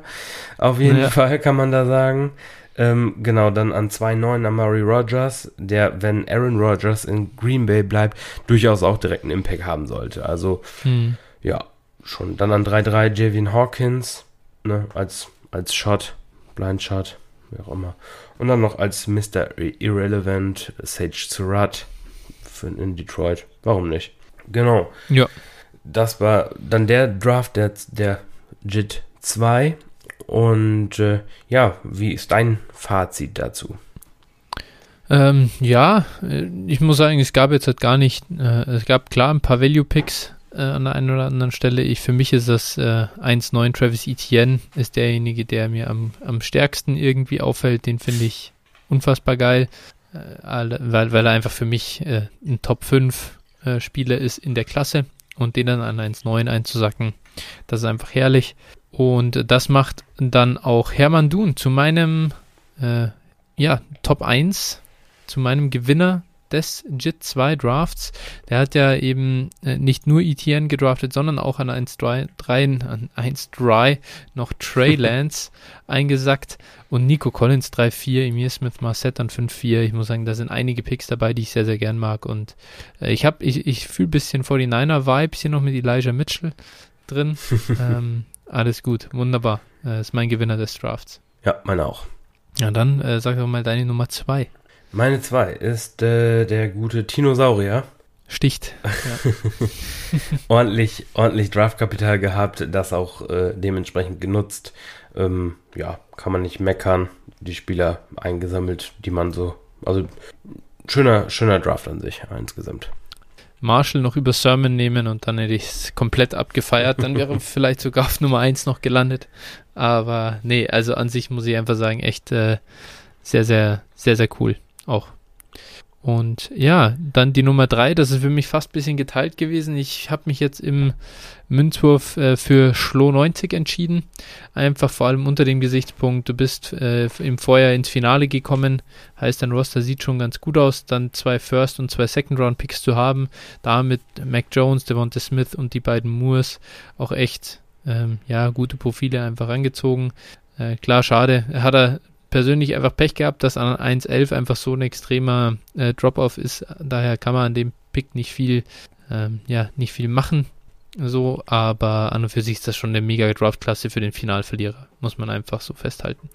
Auf jeden ja. Fall kann man da sagen. Ähm, genau, dann an 2-9 Amari Rogers, der, wenn Aaron Rodgers in Green Bay bleibt, durchaus auch direkt einen Impact haben sollte. Also, hm. ja, schon. Dann an 3-3 Javian Hawkins, ne, als, als Shot, Blind Shot, wie auch immer. Und dann noch als Mr. Irrelevant Sage Surratt in Detroit. Warum nicht? Genau. Ja. Das war dann der Draft der, der JIT 2 und äh, ja, wie ist dein Fazit dazu? Ähm, ja, äh, ich muss sagen, es gab jetzt halt gar nicht, äh, es gab klar ein paar Value-Picks äh, an der einen oder anderen Stelle. Ich, für mich ist das äh, 1.9 Travis Etienne ist derjenige, der mir am, am stärksten irgendwie auffällt. Den finde ich unfassbar geil, äh, weil, weil er einfach für mich äh, ein Top 5 Spieler ist in der Klasse und den dann an 1.9 einzusacken, das ist einfach herrlich. Und das macht dann auch Hermann Dun zu meinem äh, ja, Top 1, zu meinem Gewinner des JIT 2 Drafts. Der hat ja eben äh, nicht nur ETN gedraftet, sondern auch an 1-3 an 1-3 noch Trey Lance eingesackt und Nico Collins 3-4, Emir Smith Marset an 5-4. Ich muss sagen, da sind einige Picks dabei, die ich sehr, sehr gern mag und äh, ich habe, ich, ich fühle ein bisschen 49er-Vibes hier noch mit Elijah Mitchell drin. ähm, alles gut, wunderbar. Äh, ist mein Gewinner des Drafts. Ja, meine auch. Ja, dann äh, sag doch mal deine Nummer zwei. Meine zwei ist äh, der gute Tinosaurier. Sticht. Ja. ordentlich, ordentlich Draftkapital gehabt, das auch äh, dementsprechend genutzt. Ähm, ja, kann man nicht meckern. Die Spieler eingesammelt, die man so. Also schöner, schöner Draft an sich insgesamt. Marshall noch über Sermon nehmen und dann hätte ich es komplett abgefeiert. Dann wäre vielleicht sogar auf Nummer 1 noch gelandet. Aber nee, also an sich muss ich einfach sagen, echt äh, sehr, sehr, sehr, sehr cool. Auch. Und ja, dann die Nummer drei, das ist für mich fast ein bisschen geteilt gewesen. Ich habe mich jetzt im Münzwurf äh, für Schlo 90 entschieden. Einfach vor allem unter dem Gesichtspunkt, du bist äh, im Vorjahr ins Finale gekommen, heißt dein Roster sieht schon ganz gut aus, dann zwei First- und zwei Second-Round-Picks zu haben, da mit Mac Jones, Devonta Smith und die beiden Moores auch echt ähm, ja, gute Profile einfach angezogen. Äh, klar, schade, hat er persönlich einfach Pech gehabt, dass an 1.11 einfach so ein extremer äh, Drop-off ist. Daher kann man an dem Pick nicht viel, ähm, ja, nicht viel machen. So, aber an und für sich ist das schon eine mega Draft-Klasse für den Finalverlierer. Muss man einfach so festhalten.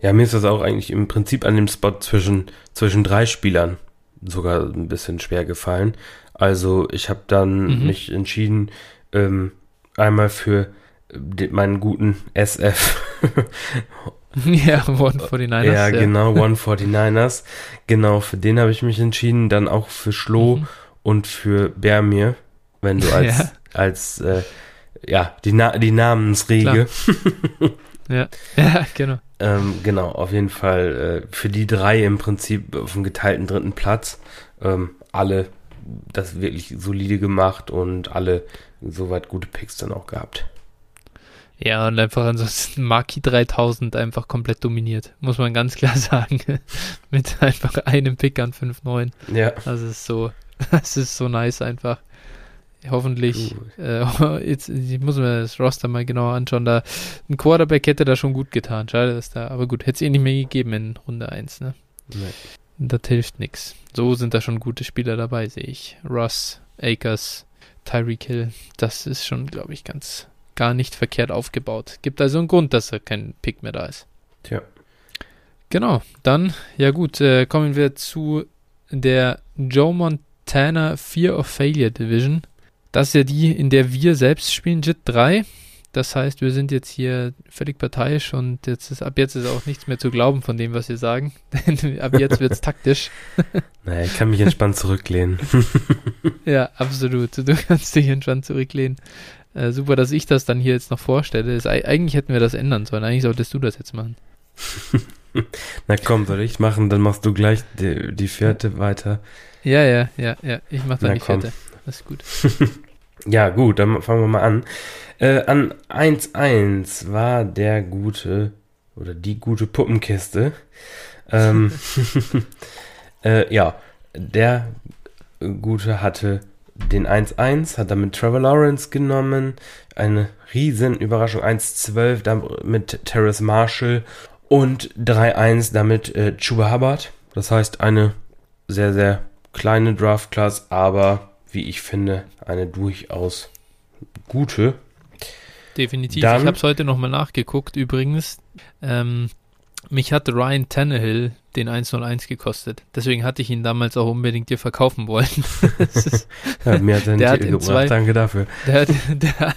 Ja, mir ist das auch eigentlich im Prinzip an dem Spot zwischen, zwischen drei Spielern sogar ein bisschen schwer gefallen. Also ich habe dann mhm. mich entschieden, ähm, einmal für meinen guten SF Ja, 149ers. Ja, ja. genau, 149ers. genau, für den habe ich mich entschieden. Dann auch für Schlo mhm. und für Bermir, wenn du als, ja. als äh, ja, die, Na die Namensriege. ja. ja, genau. Ähm, genau, auf jeden Fall äh, für die drei im Prinzip auf dem geteilten dritten Platz. Ähm, alle das wirklich solide gemacht und alle soweit gute Picks dann auch gehabt. Ja, und einfach ansonsten Maki 3000 einfach komplett dominiert, muss man ganz klar sagen. Mit einfach einem Pick an 5-9. Ja. Das ist so, das ist so nice einfach. Hoffentlich, äh, jetzt ich muss mir das Roster mal genauer anschauen. Da ein Quarterback hätte da schon gut getan. Schade, dass da, aber gut, hätte es eh nicht mehr gegeben in Runde 1, ne? Nee. Das hilft nichts. So sind da schon gute Spieler dabei, sehe ich. Russ, Akers, Tyreek Hill, das ist schon, glaube ich, ganz, gar nicht verkehrt aufgebaut. Gibt also einen Grund, dass er kein Pick mehr da ist. Tja. Genau, dann, ja gut, äh, kommen wir zu der Joe Montana Fear of Failure Division. Das ist ja die, in der wir selbst spielen, JIT 3. Das heißt, wir sind jetzt hier völlig parteiisch und jetzt ist, ab jetzt ist auch nichts mehr zu glauben von dem, was wir sagen. Denn ab jetzt wird es taktisch. Naja, ich kann mich entspannt zurücklehnen. ja, absolut. Du kannst dich entspannt zurücklehnen. Äh, super, dass ich das dann hier jetzt noch vorstelle. Ist, eigentlich hätten wir das ändern sollen. Eigentlich solltest du das jetzt machen. Na komm, soll ich machen? Dann machst du gleich die, die vierte weiter. Ja, ja, ja, ja. Ich mach dann Na, die komm. vierte. Das ist gut. ja, gut, dann fangen wir mal an. Äh, an 1-1 war der gute oder die gute Puppenkiste. Ähm, äh, ja, der gute hatte den 1-1, hat damit Trevor Lawrence genommen. Eine riesen Überraschung. 1-12 damit Terrace Marshall und 3-1 damit äh, Chuba Hubbard. Das heißt eine sehr, sehr kleine Draft-Class, aber wie ich finde, eine durchaus gute. Definitiv. Dann, ich habe es heute nochmal nachgeguckt. Übrigens, ähm, mich hatte Ryan Tannehill den 101 gekostet. Deswegen hatte ich ihn damals auch unbedingt dir verkaufen wollen. ist, ja, mir hat er der hat in zwei, danke dafür. Der hat, der,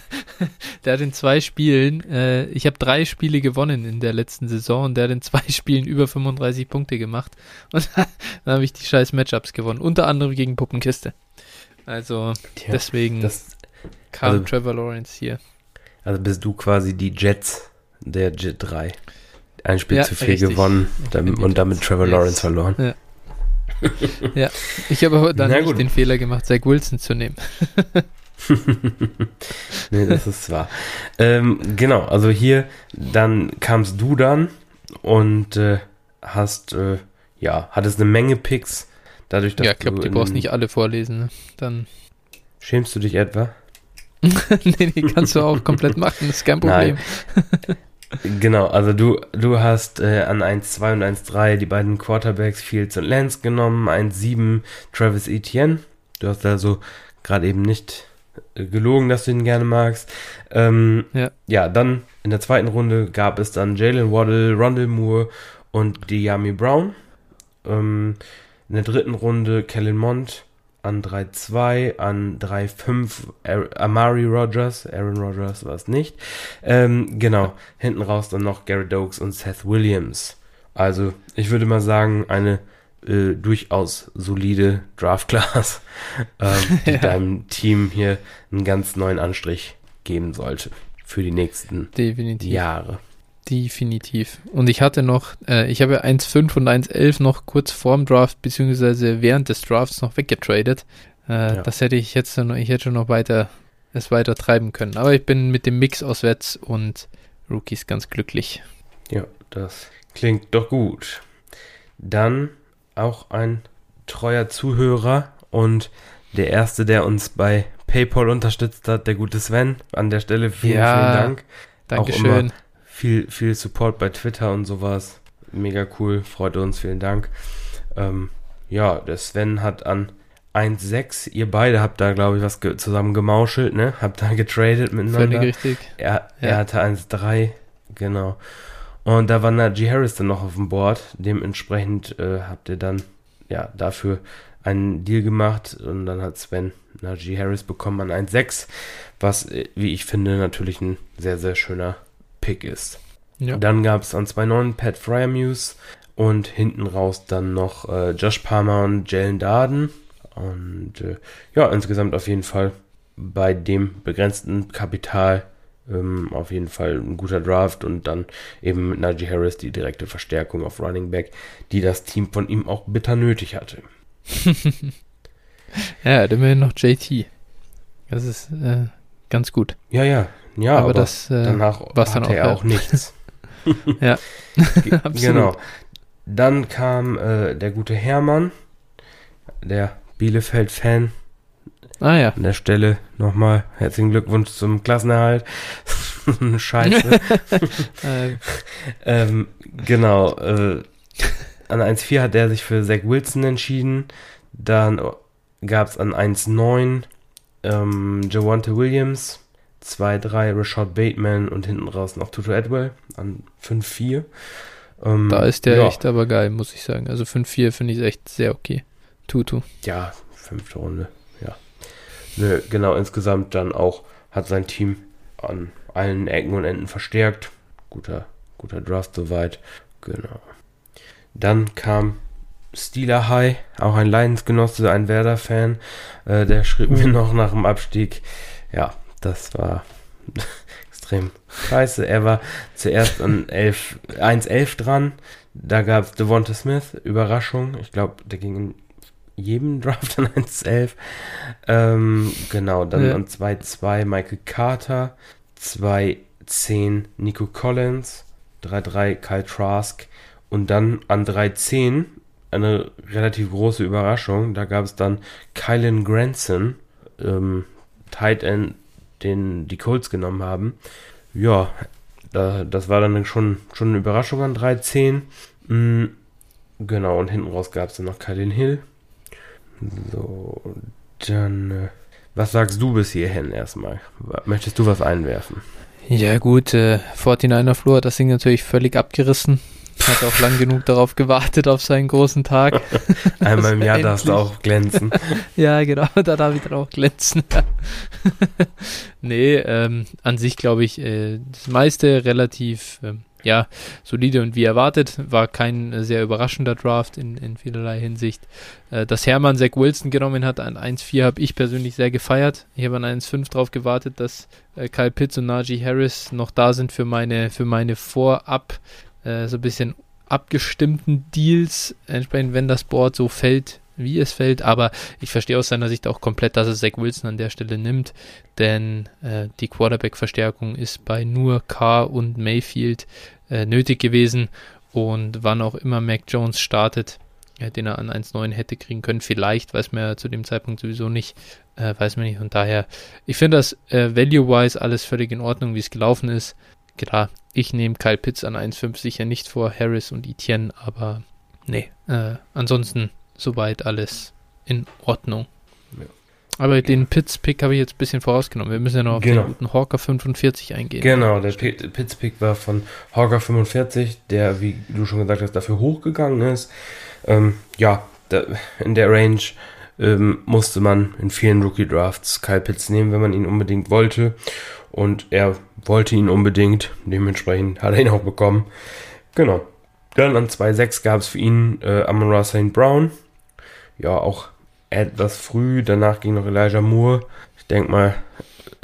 der hat in zwei Spielen, äh, ich habe drei Spiele gewonnen in der letzten Saison und der hat in zwei Spielen über 35 Punkte gemacht. Und dann habe ich die scheiß Matchups gewonnen. Unter anderem gegen Puppenkiste. Also Tja, deswegen das, kam also, Trevor Lawrence hier. Also bist du quasi die Jets der Jet 3 ein Spiel ja, zu viel richtig. gewonnen und damit Trevor yes. Lawrence verloren. Ja. ja, ich habe aber dann nicht den Fehler gemacht, Zach Wilson zu nehmen. nee, das ist wahr. Ähm, genau, also hier, dann kamst du dann und äh, hast, äh, ja, hattest eine Menge Picks. Dadurch, dass ja, ich glaube, du brauchst nicht alle vorlesen. Ne? Dann. Schämst du dich etwa? nee, nee, kannst du auch komplett machen, das ist kein Problem. Genau, also du, du hast äh, an 1-2 und 1-3 die beiden Quarterbacks Fields und Lance genommen, 1-7 Travis Etienne. Du hast also gerade eben nicht äh, gelogen, dass du ihn gerne magst. Ähm, ja. ja, dann in der zweiten Runde gab es dann Jalen Waddle, Rondell Moore und Diami Brown. Ähm, in der dritten Runde Kellen Mond, an 3-2, an 3-5 Amari Rogers, Aaron Rodgers war es nicht. Ähm, genau, hinten raus dann noch Gary Dokes und Seth Williams. Also, ich würde mal sagen, eine äh, durchaus solide Draft-Class, ähm, die ja. deinem Team hier einen ganz neuen Anstrich geben sollte für die nächsten Definitiv. Jahre. Definitiv. Und ich hatte noch, äh, ich habe 1.5 und 1.11 noch kurz vorm Draft, beziehungsweise während des Drafts noch weggetradet. Äh, ja. Das hätte ich jetzt noch, ich hätte schon noch weiter, es weiter treiben können. Aber ich bin mit dem Mix aus Wets und Rookies ganz glücklich. Ja, das klingt doch gut. Dann auch ein treuer Zuhörer und der erste, der uns bei PayPal unterstützt hat, der gute Sven. An der Stelle vielen, ja, vielen Dank. Dankeschön. Viel, viel Support bei Twitter und sowas. Mega cool, freut uns, vielen Dank. Ähm, ja, der Sven hat an 1,6, ihr beide habt da, glaube ich, was ge zusammen gemauschelt, ne? Habt da getradet miteinander. Völlig richtig. Er, er ja. hatte 1,3, genau. Und da war Najee Harris dann noch auf dem Board. Dementsprechend äh, habt ihr dann ja dafür einen Deal gemacht und dann hat Sven Najee Harris bekommen an 1,6, was, äh, wie ich finde, natürlich ein sehr, sehr schöner Pick ist. Ja. Dann gab es an 2,9 Pat Fryermuse und hinten raus dann noch äh, Josh Palmer und Jalen Darden. Und äh, ja, insgesamt auf jeden Fall bei dem begrenzten Kapital ähm, auf jeden Fall ein guter Draft und dann eben mit Najee Harris die direkte Verstärkung auf Running Back, die das Team von ihm auch bitter nötig hatte. ja, dann wäre noch JT. Das ist äh, ganz gut. Ja, ja, ja, aber, aber das, äh, danach hatte dann auch, er auch nichts. ja, genau. Dann kam äh, der gute Hermann, der Bielefeld-Fan. Ah ja. An der Stelle nochmal herzlichen Glückwunsch zum Klassenerhalt. Scheiße. Äh. ähm, genau. Äh, an 1.4 hat er sich für Zach Wilson entschieden. Dann gab es an 1.9 ähm, Javante Williams, 2.3 Rashad Bateman und hinten raus noch Tutu Edwell an 5.4. Ähm, da ist der ja. echt aber geil, muss ich sagen. Also 5-4 finde ich echt sehr okay. Tutu. Ja, fünfte Runde, ja. Nö, genau, insgesamt dann auch hat sein Team an allen Ecken und Enden verstärkt. Guter, guter Draft soweit. Genau. Dann kam Steeler High, auch ein Leidensgenosse, ein Werder-Fan. Äh, der schrieb mir mhm. noch nach dem Abstieg. Ja, das war extrem scheiße. Er war zuerst an 1-11 dran. Da gab es Devonta Smith, Überraschung. Ich glaube, der ging in jedem Draft an 1-11. Ähm, genau, dann ja. an 2-2 Michael Carter, 2-10 Nico Collins, 3-3 Kyle Trask und dann an 3-10 eine relativ große Überraschung. Da gab es dann Kylan Granson, ähm, Tight End, den die Colts genommen haben. Ja, da, das war dann schon, schon eine Überraschung an 3-10. Mhm, genau, und hinten raus gab es dann noch Kylan Hill, so, dann, äh, was sagst du bis hierhin erstmal? Möchtest du was einwerfen? Ja, gut, äh, 49er Flur hat das Ding natürlich völlig abgerissen. Hat auch lang genug darauf gewartet, auf seinen großen Tag. Einmal im Jahr darfst du auch glänzen. ja, genau, da darf ich dann auch glänzen. nee, ähm, an sich glaube ich, äh, das meiste relativ ähm, ja, solide und wie erwartet. War kein äh, sehr überraschender Draft in, in vielerlei Hinsicht. Äh, dass Hermann Zach Wilson genommen hat an 1-4 habe ich persönlich sehr gefeiert. Ich habe an 1-5 drauf gewartet, dass äh, Kyle Pitts und Najee Harris noch da sind für meine, für meine vorab äh, so ein bisschen abgestimmten Deals. Entsprechend, wenn das Board so fällt, wie es fällt, aber ich verstehe aus seiner Sicht auch komplett, dass er Zach Wilson an der Stelle nimmt, denn äh, die Quarterback-Verstärkung ist bei nur Carr und Mayfield äh, nötig gewesen und wann auch immer Mac Jones startet, äh, den er an 1.9 hätte kriegen können, vielleicht, weiß man ja zu dem Zeitpunkt sowieso nicht, äh, weiß man nicht und daher, ich finde das äh, value-wise alles völlig in Ordnung, wie es gelaufen ist. Klar, ich nehme Kyle Pitts an 1.5 sicher nicht vor Harris und Etienne, aber nee, äh, ansonsten soweit alles in Ordnung. Ja. Aber den Pitts-Pick habe ich jetzt ein bisschen vorausgenommen. Wir müssen ja noch auf genau. den guten Hawker 45 eingehen. Genau, der Pitts-Pick war von Hawker 45, der, wie du schon gesagt hast, dafür hochgegangen ist. Ähm, ja, da, in der Range ähm, musste man in vielen Rookie-Drafts Kyle Pitts nehmen, wenn man ihn unbedingt wollte. Und er wollte ihn unbedingt. Dementsprechend hat er ihn auch bekommen. Genau. Dann an 2.6 gab es für ihn äh, Amon St. Brown ja auch etwas früh. Danach ging noch Elijah Moore. Ich denke mal,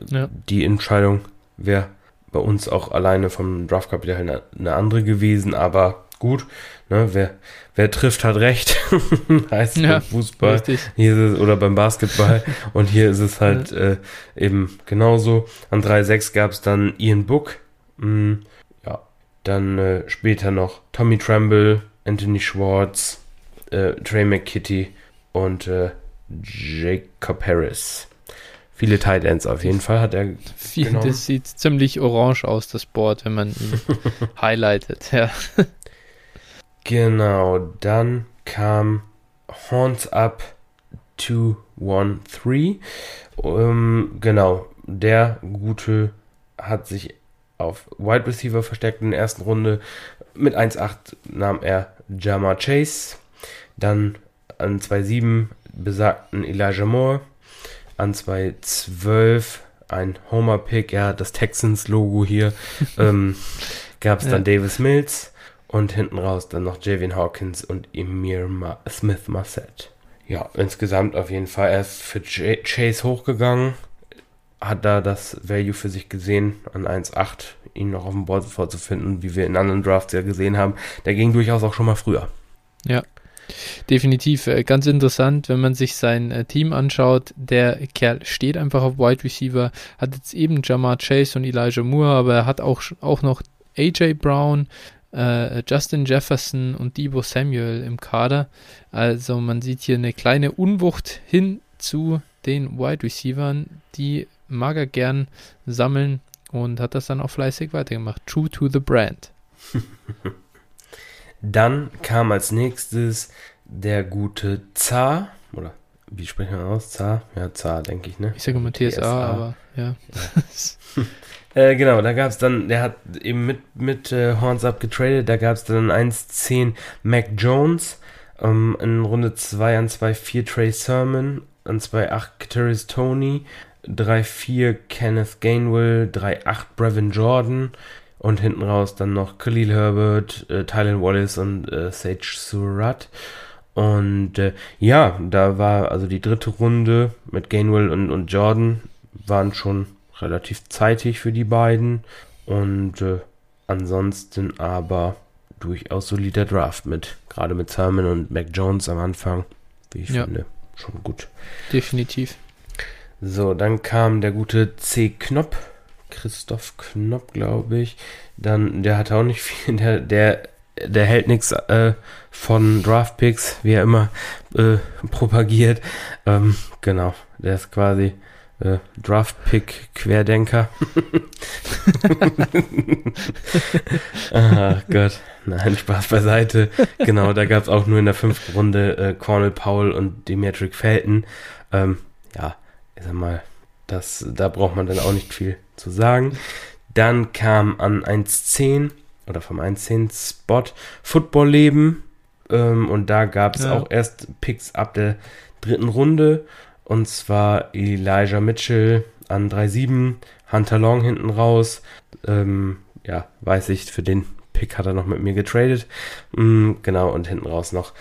ja. die Entscheidung wäre bei uns auch alleine vom Draftkapital eine, eine andere gewesen, aber gut, ne, wer, wer trifft, hat recht, heißt ja, beim Fußball richtig. hier ist es, oder beim Basketball und hier ist es halt ja. äh, eben genauso. An 3-6 gab es dann Ian Book, mh, mm, ja, dann äh, später noch Tommy Tremble, Anthony Schwartz, äh, Trey McKitty und äh, Jacob Harris. Viele Tight Ends auf jeden Fall hat er. Viel, das sieht ziemlich orange aus, das Board, wenn man ihn highlightet, ja. Genau, dann kam Horns Up 213. Ähm, genau, der gute hat sich auf Wide Receiver versteckt in der ersten Runde. Mit 1,8 nahm er Jama Chase. Dann an 2,7 besagten Elijah Moore. An 2,12 ein Homer-Pick, ja, das Texans-Logo hier. ähm, Gab es dann ja. Davis Mills. Und hinten raus dann noch Javian Hawkins und Emir Ma Smith Marset. Ja, insgesamt auf jeden Fall. Er ist für J Chase hochgegangen, hat da das Value für sich gesehen, an 1,8 ihn noch auf dem Board vorzufinden, wie wir in anderen Drafts ja gesehen haben. Der ging durchaus auch schon mal früher. Ja, definitiv äh, ganz interessant, wenn man sich sein äh, Team anschaut. Der Kerl steht einfach auf Wide Receiver, hat jetzt eben Jamar Chase und Elijah Moore, aber er hat auch, auch noch AJ Brown, äh, Justin Jefferson und Debo Samuel im Kader. Also man sieht hier eine kleine Unwucht hin zu den Wide Receivers, die mag er gern sammeln und hat das dann auch fleißig weitergemacht. True to the brand. dann kam als nächstes der gute Zar, oder wie sprechen wir aus? Zar? Ja, Zar, denke ich, ne? Ich sage immer TSA, TSA. aber ja. ja. Äh, genau, da gab es dann, der hat eben mit, mit äh, Horns Up getradet, da gab es dann 1-10 Mac Jones, ähm, in Runde 2 an 2-4 Trey Sermon, an 2-8 Kateris Tony, 3-4 Kenneth Gainwell, 3-8 Brevin Jordan und hinten raus dann noch Khalil Herbert, äh, Tylen Wallace und äh, Sage Surratt. Und äh, ja, da war also die dritte Runde mit Gainwell und, und Jordan waren schon relativ zeitig für die beiden. Und äh, ansonsten aber durchaus solider Draft mit, gerade mit Simon und Mac Jones am Anfang, wie ich ja. finde, schon gut. Definitiv. So, dann kam der gute C. Knopp, Christoph Knopp, glaube ich. Dann, der hat auch nicht viel, der, der, der hält nichts äh, von Draftpicks, wie er immer äh, propagiert. Ähm, genau, der ist quasi äh, Draft-Pick Querdenker. Ach Gott. Nein, Spaß beiseite. Genau, da gab es auch nur in der fünften Runde äh, Cornel Powell und Demetric Felton. Ähm, ja, ich sag mal, das, da braucht man dann auch nicht viel zu sagen. Dann kam an 1.10 oder vom 1.10 Spot Football Leben. Ähm, und da gab es ja. auch erst Picks ab der dritten Runde. Und zwar Elijah Mitchell an 3-7, Hunter Long hinten raus. Ähm, ja, weiß ich, für den Pick hat er noch mit mir getradet. Mm, genau, und hinten raus noch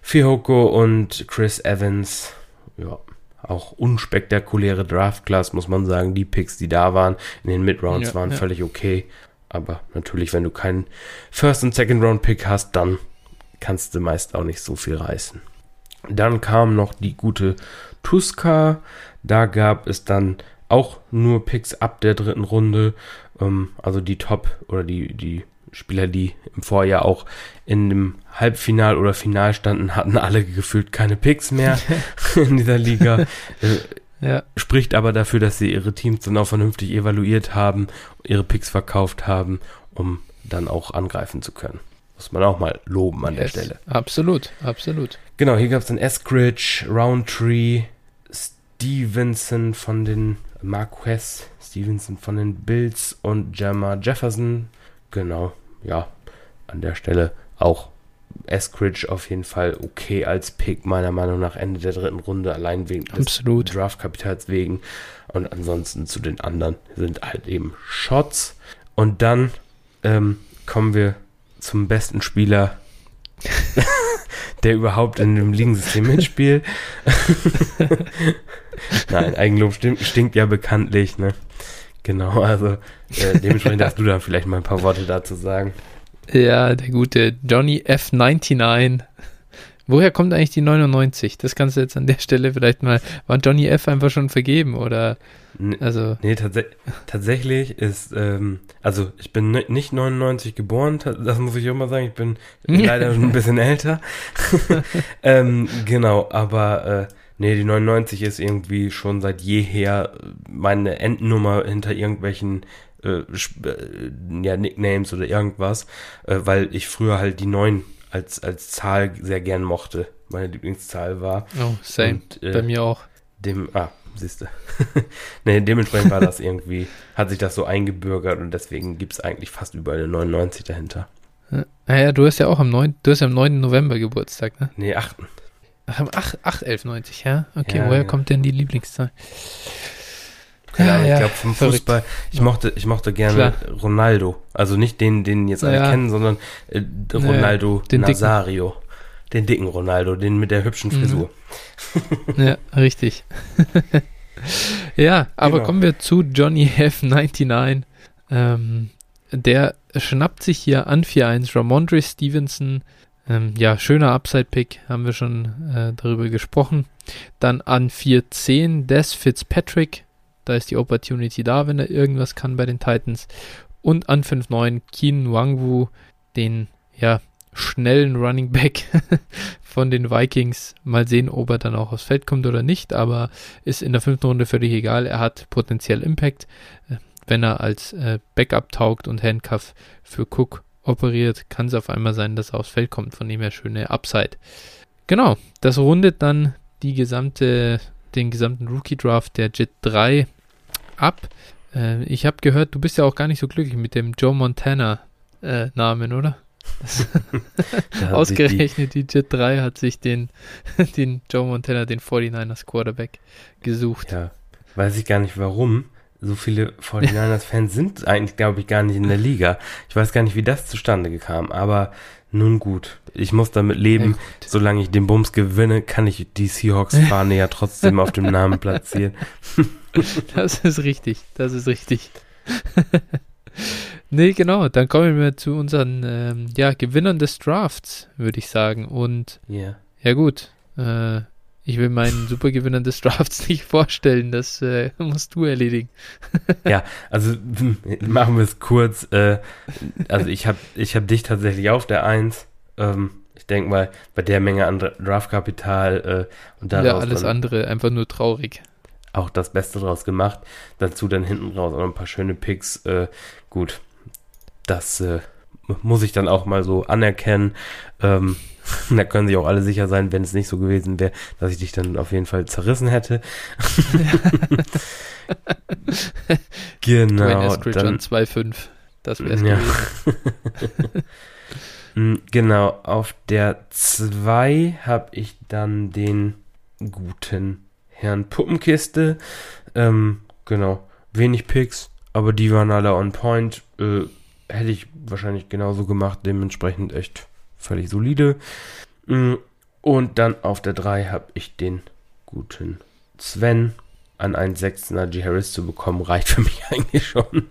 Fihoko und Chris Evans. Ja, auch unspektakuläre Draft-Class, muss man sagen. Die Picks, die da waren in den Mid-Rounds, ja, waren ja. völlig okay. Aber natürlich, wenn du keinen First- und Second-Round-Pick hast, dann kannst du meist auch nicht so viel reißen. Dann kam noch die gute Tuska. Da gab es dann auch nur Picks ab der dritten Runde. Ähm, also die Top oder die, die Spieler, die im Vorjahr auch in dem Halbfinal oder Final standen, hatten alle gefühlt keine Picks mehr in dieser Liga. Äh, ja. Spricht aber dafür, dass sie ihre Teams dann auch vernünftig evaluiert haben, ihre Picks verkauft haben, um dann auch angreifen zu können. Muss man auch mal loben an yes. der Stelle. Absolut, absolut. Genau, hier gab es dann Eskridge, Roundtree, Stevenson von den Marquez, Stevenson von den Bills und Jamar Jefferson. Genau, ja, an der Stelle auch Eskridge auf jeden Fall okay als Pick, meiner Meinung nach Ende der dritten Runde, allein wegen Absolut. des Draftkapitals wegen. Und ansonsten zu den anderen sind halt eben Shots. Und dann ähm, kommen wir zum besten Spieler der überhaupt in dem Ligensystem mitspielt. Nein, Eigenlob stinkt, stinkt ja bekanntlich, ne? Genau, also äh, dementsprechend darfst du da vielleicht mal ein paar Worte dazu sagen. Ja, der gute Johnny F99. Woher kommt eigentlich die 99? Das kannst du jetzt an der Stelle vielleicht mal. War Johnny F einfach schon vergeben oder? Also. Nee, tats tatsächlich ist, ähm, also ich bin nicht 99 geboren, das muss ich auch mal sagen. Ich bin leider schon ein bisschen älter. ähm, genau, aber äh, nee, die 99 ist irgendwie schon seit jeher meine Endnummer hinter irgendwelchen äh, äh, ja, Nicknames oder irgendwas, äh, weil ich früher halt die 9 als, als Zahl sehr gern mochte. Meine Lieblingszahl war. Oh, same. Und, äh, Bei mir auch. Dem, ah, siehst du. nee, dementsprechend war das irgendwie, hat sich das so eingebürgert und deswegen gibt es eigentlich fast überall eine 99 dahinter. Naja, du hast ja auch am 9, du hast ja am 9. November Geburtstag, ne? Nee, 8. Ach, am 8, 8 11, 90, ja? Okay, ja, woher ja. kommt denn die Lieblingszahl? Ja, ja, ich glaube vom verrückt. Fußball, ich mochte, ich mochte gerne Klar. Ronaldo. Also nicht den, den jetzt alle kennen, sondern äh, Ronaldo Nazario. Dicken. Den dicken Ronaldo, den mit der hübschen mhm. Frisur. Ja, richtig. ja, aber genau. kommen wir zu Johnny F99. Ähm, der schnappt sich hier an 4-1 Ramondre Stevenson. Ähm, ja, schöner Upside-Pick, haben wir schon äh, darüber gesprochen. Dann an 4-10 Des Fitzpatrick, da ist die Opportunity da, wenn er irgendwas kann bei den Titans. Und an 5-9 Keen Wangwu, den ja schnellen Running Back von den Vikings. Mal sehen, ob er dann auch aufs Feld kommt oder nicht, aber ist in der fünften Runde völlig egal. Er hat potenziell Impact, äh, wenn er als äh, Backup taugt und Handcuff für Cook operiert, kann es auf einmal sein, dass er aufs Feld kommt, von dem her schöne Upside. Genau, das rundet dann die gesamte den gesamten Rookie-Draft der Jet 3 ab. Äh, ich habe gehört, du bist ja auch gar nicht so glücklich mit dem Joe Montana-Namen, äh, Ausgerechnet die, die Jet 3 hat sich den, den Joe Montana, den 49ers Quarterback, gesucht. Ja, weiß ich gar nicht warum. So viele 49ers-Fans sind eigentlich, glaube ich, gar nicht in der Liga. Ich weiß gar nicht, wie das zustande kam, aber nun gut, ich muss damit leben. Ja, Solange ich den Bums gewinne, kann ich die Seahawks-Fahne ja trotzdem auf dem Namen platzieren. das ist richtig, das ist richtig. Nee, genau, dann kommen wir zu unseren ähm, ja, Gewinnern des Drafts, würde ich sagen. Und yeah. ja gut, äh, ich will meinen Supergewinner des Drafts nicht vorstellen, das äh, musst du erledigen. ja, also machen wir es kurz. Äh, also ich habe ich hab dich tatsächlich auf der Eins. Ähm, ich denke mal, bei der Menge an Draftkapital äh, und daraus Ja, alles andere einfach nur traurig. Auch das Beste draus gemacht. Dazu dann hinten raus auch noch ein paar schöne Picks. Äh, gut, das äh, muss ich dann auch mal so anerkennen. Ähm, da können sich auch alle sicher sein, wenn es nicht so gewesen wäre, dass ich dich dann auf jeden Fall zerrissen hätte. genau. Dann 2,5. Das wäre es ja. gewesen. Mm, genau, auf der 2 habe ich dann den guten Herrn Puppenkiste. Ähm, genau, wenig Picks, aber die waren alle on point. Äh, hätte ich wahrscheinlich genauso gemacht, dementsprechend echt völlig solide. Mm, und dann auf der 3 habe ich den guten Sven an einen 1,6 Najee Harris zu bekommen, reicht für mich eigentlich schon.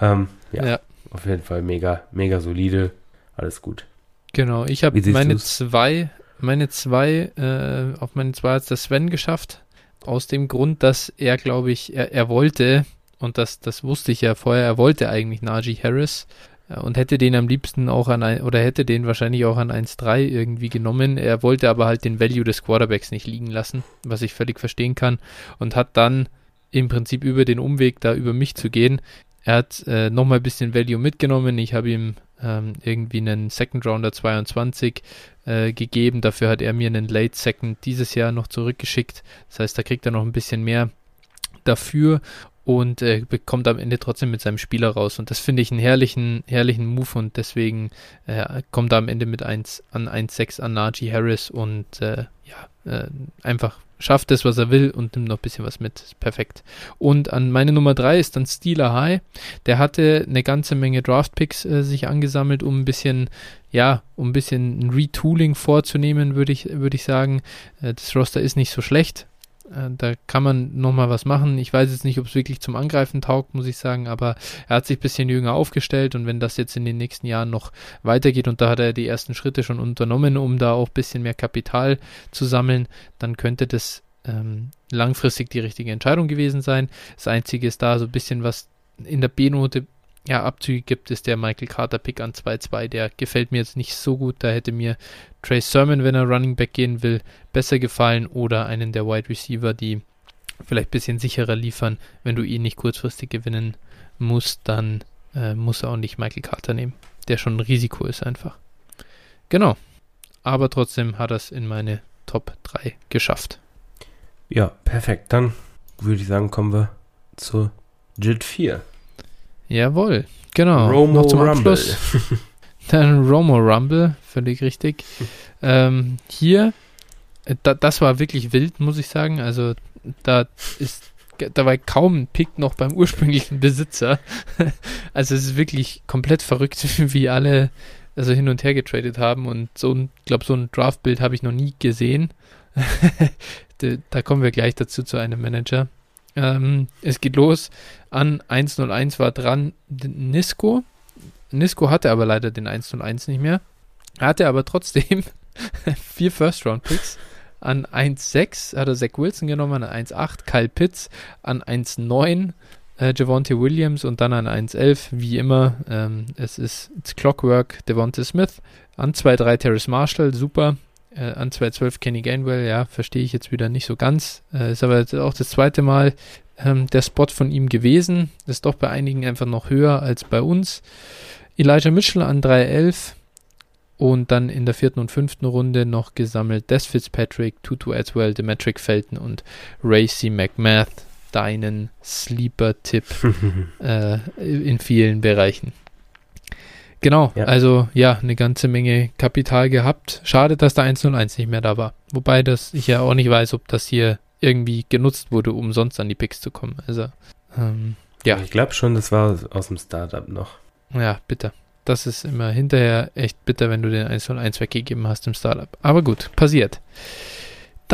Ähm, ja, ja, auf jeden Fall mega, mega solide. Alles gut. Genau, ich habe meine du's? zwei, meine zwei, äh, auf meine zwei hat der Sven geschafft. Aus dem Grund, dass er, glaube ich, er, er wollte, und das, das wusste ich ja vorher, er wollte eigentlich Najee Harris und hätte den am liebsten auch an ein, oder hätte den wahrscheinlich auch an 1-3 irgendwie genommen. Er wollte aber halt den Value des Quarterbacks nicht liegen lassen, was ich völlig verstehen kann. Und hat dann im Prinzip über den Umweg da über mich zu gehen. Er hat äh, nochmal ein bisschen Value mitgenommen. Ich habe ihm ähm, irgendwie einen Second Rounder 22 äh, gegeben. Dafür hat er mir einen Late Second dieses Jahr noch zurückgeschickt. Das heißt, da kriegt er noch ein bisschen mehr dafür und äh, bekommt am Ende trotzdem mit seinem Spieler raus. Und das finde ich einen herrlichen, herrlichen Move und deswegen äh, kommt er am Ende mit 1 an 1,6 an Najee Harris und äh, ja, äh, einfach schafft das, was er will und nimmt noch ein bisschen was mit. Perfekt. Und an meine Nummer 3 ist dann Steeler High. Der hatte eine ganze Menge Draftpicks äh, sich angesammelt, um ein bisschen, ja, um ein bisschen ein Retooling vorzunehmen, würde ich, würde ich sagen. Äh, das Roster ist nicht so schlecht Äh, da kann man nochmal was machen. Ich weiß jetzt nicht, ob es wirklich zum Angreifen taugt, muss ich sagen, aber er hat sich ein bisschen jünger aufgestellt und wenn das jetzt in den nächsten Jahren noch weitergeht und da hat er die ersten Schritte schon unternommen, um da auch ein bisschen mehr Kapital zu sammeln, dann könnte das ähm, langfristig die richtige Entscheidung gewesen sein. Das Einzige ist da so ein bisschen was in der B-Note ja, Abzüge gibt, ist der Michael Carter Pick an 2-2. Der gefällt mir jetzt nicht so gut. Da hätte mir Trey Sermon, wenn er Running Back gehen will, besser gefallen oder einen der Wide Receiver, die vielleicht ein bisschen sicherer liefern. Wenn du ihn nicht kurzfristig gewinnen musst, dann äh, muss er auch nicht Michael Carter nehmen, der schon ein Risiko ist einfach. Genau. Aber trotzdem hat er es in meine Top 3 geschafft. Ja, perfekt. Dann würde ich sagen, kommen wir zu JIT 4. Jawohl, genau. Romo Noch zum Rumble. Abschluss. Dann Romo Rumble, völlig richtig. ähm, hier, äh, da, das war wirklich wild, muss ich sagen. Also da ist, da war kaum ein Pick noch beim ursprünglichen Besitzer. also es ist wirklich komplett verrückt, wie alle also hin und her getradet haben und so ein, glaube so ein Draftbild habe ich noch nie gesehen. da kommen wir gleich dazu zu einem Manager. Ähm, es geht los. An 101 war dran Nisco. Nisco hatte aber leider den 101 nicht mehr. Hatte aber trotzdem vier First-Round-Picks. An 1,6 hat er Zach Wilson genommen, an 1,8 Kyle Pitts, an 1,9 äh, Javonte Williams und dann an 1,11, wie immer, ähm, es ist Clockwork, Devonte Smith, an 2,3 Terrace Marshall, super, äh, an 212 Kenny Gainwell, ja, verstehe ich jetzt wieder nicht so ganz. Äh, ist aber auch das zweite Mal ähm, der Spot von ihm gewesen. Ist doch bei einigen einfach noch höher als bei uns. Elijah Mitchell an 311 und dann in der vierten und fünften Runde noch gesammelt Des Fitzpatrick, Tutu Aswell, Demetric Felton und Racy McMath. Deinen Sleeper-Tipp äh, in vielen Bereichen. Genau, ja. also ja, eine ganze Menge Kapital gehabt. Schade, dass der 101 nicht mehr da war. Wobei das ich ja auch nicht weiß, ob das hier irgendwie genutzt wurde, um sonst an die Picks zu kommen. Also, ähm, ja. Ich glaube schon, das war aus dem Startup noch. Ja, bitter. Das ist immer hinterher echt bitter, wenn du den 101 weggegeben hast im Startup. Aber gut, passiert.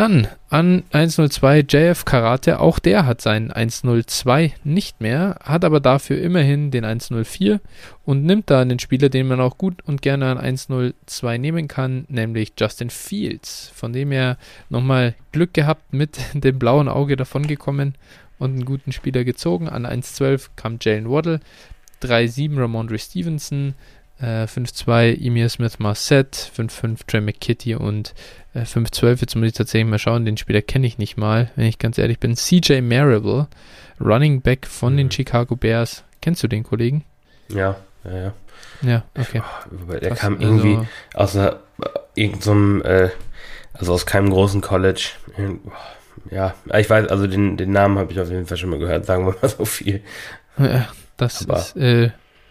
Dann an 102 JF Karate, auch der hat seinen 102 nicht mehr, hat aber dafür immerhin den 104 und nimmt da einen Spieler, den man auch gut und gerne an 102 nehmen kann, nämlich Justin Fields, von dem er nochmal Glück gehabt mit dem blauen Auge davongekommen und einen guten Spieler gezogen. An 112 kam Jalen Waddle, 3-7 Ramondre Stevenson, äh, 5-2 Emir Smith Marset, 5-5 Trey McKitty und äh, 5-12, jetzt muss ich tatsächlich mal schauen, den Spieler kenne ich nicht mal, wenn ich ganz ehrlich bin. CJ Marable, Running Back von mhm. den Chicago Bears. Kennst du den Kollegen? Ja, ja, ja. Ja, okay. Der kam also irgendwie aus einer, irgendeinem, äh, also aus keinem großen College. Ja, ich weiß, also den, den Namen habe ich auf jeden Fall schon mal gehört, sagen wir mal so viel. Ja, das Aber ist, äh,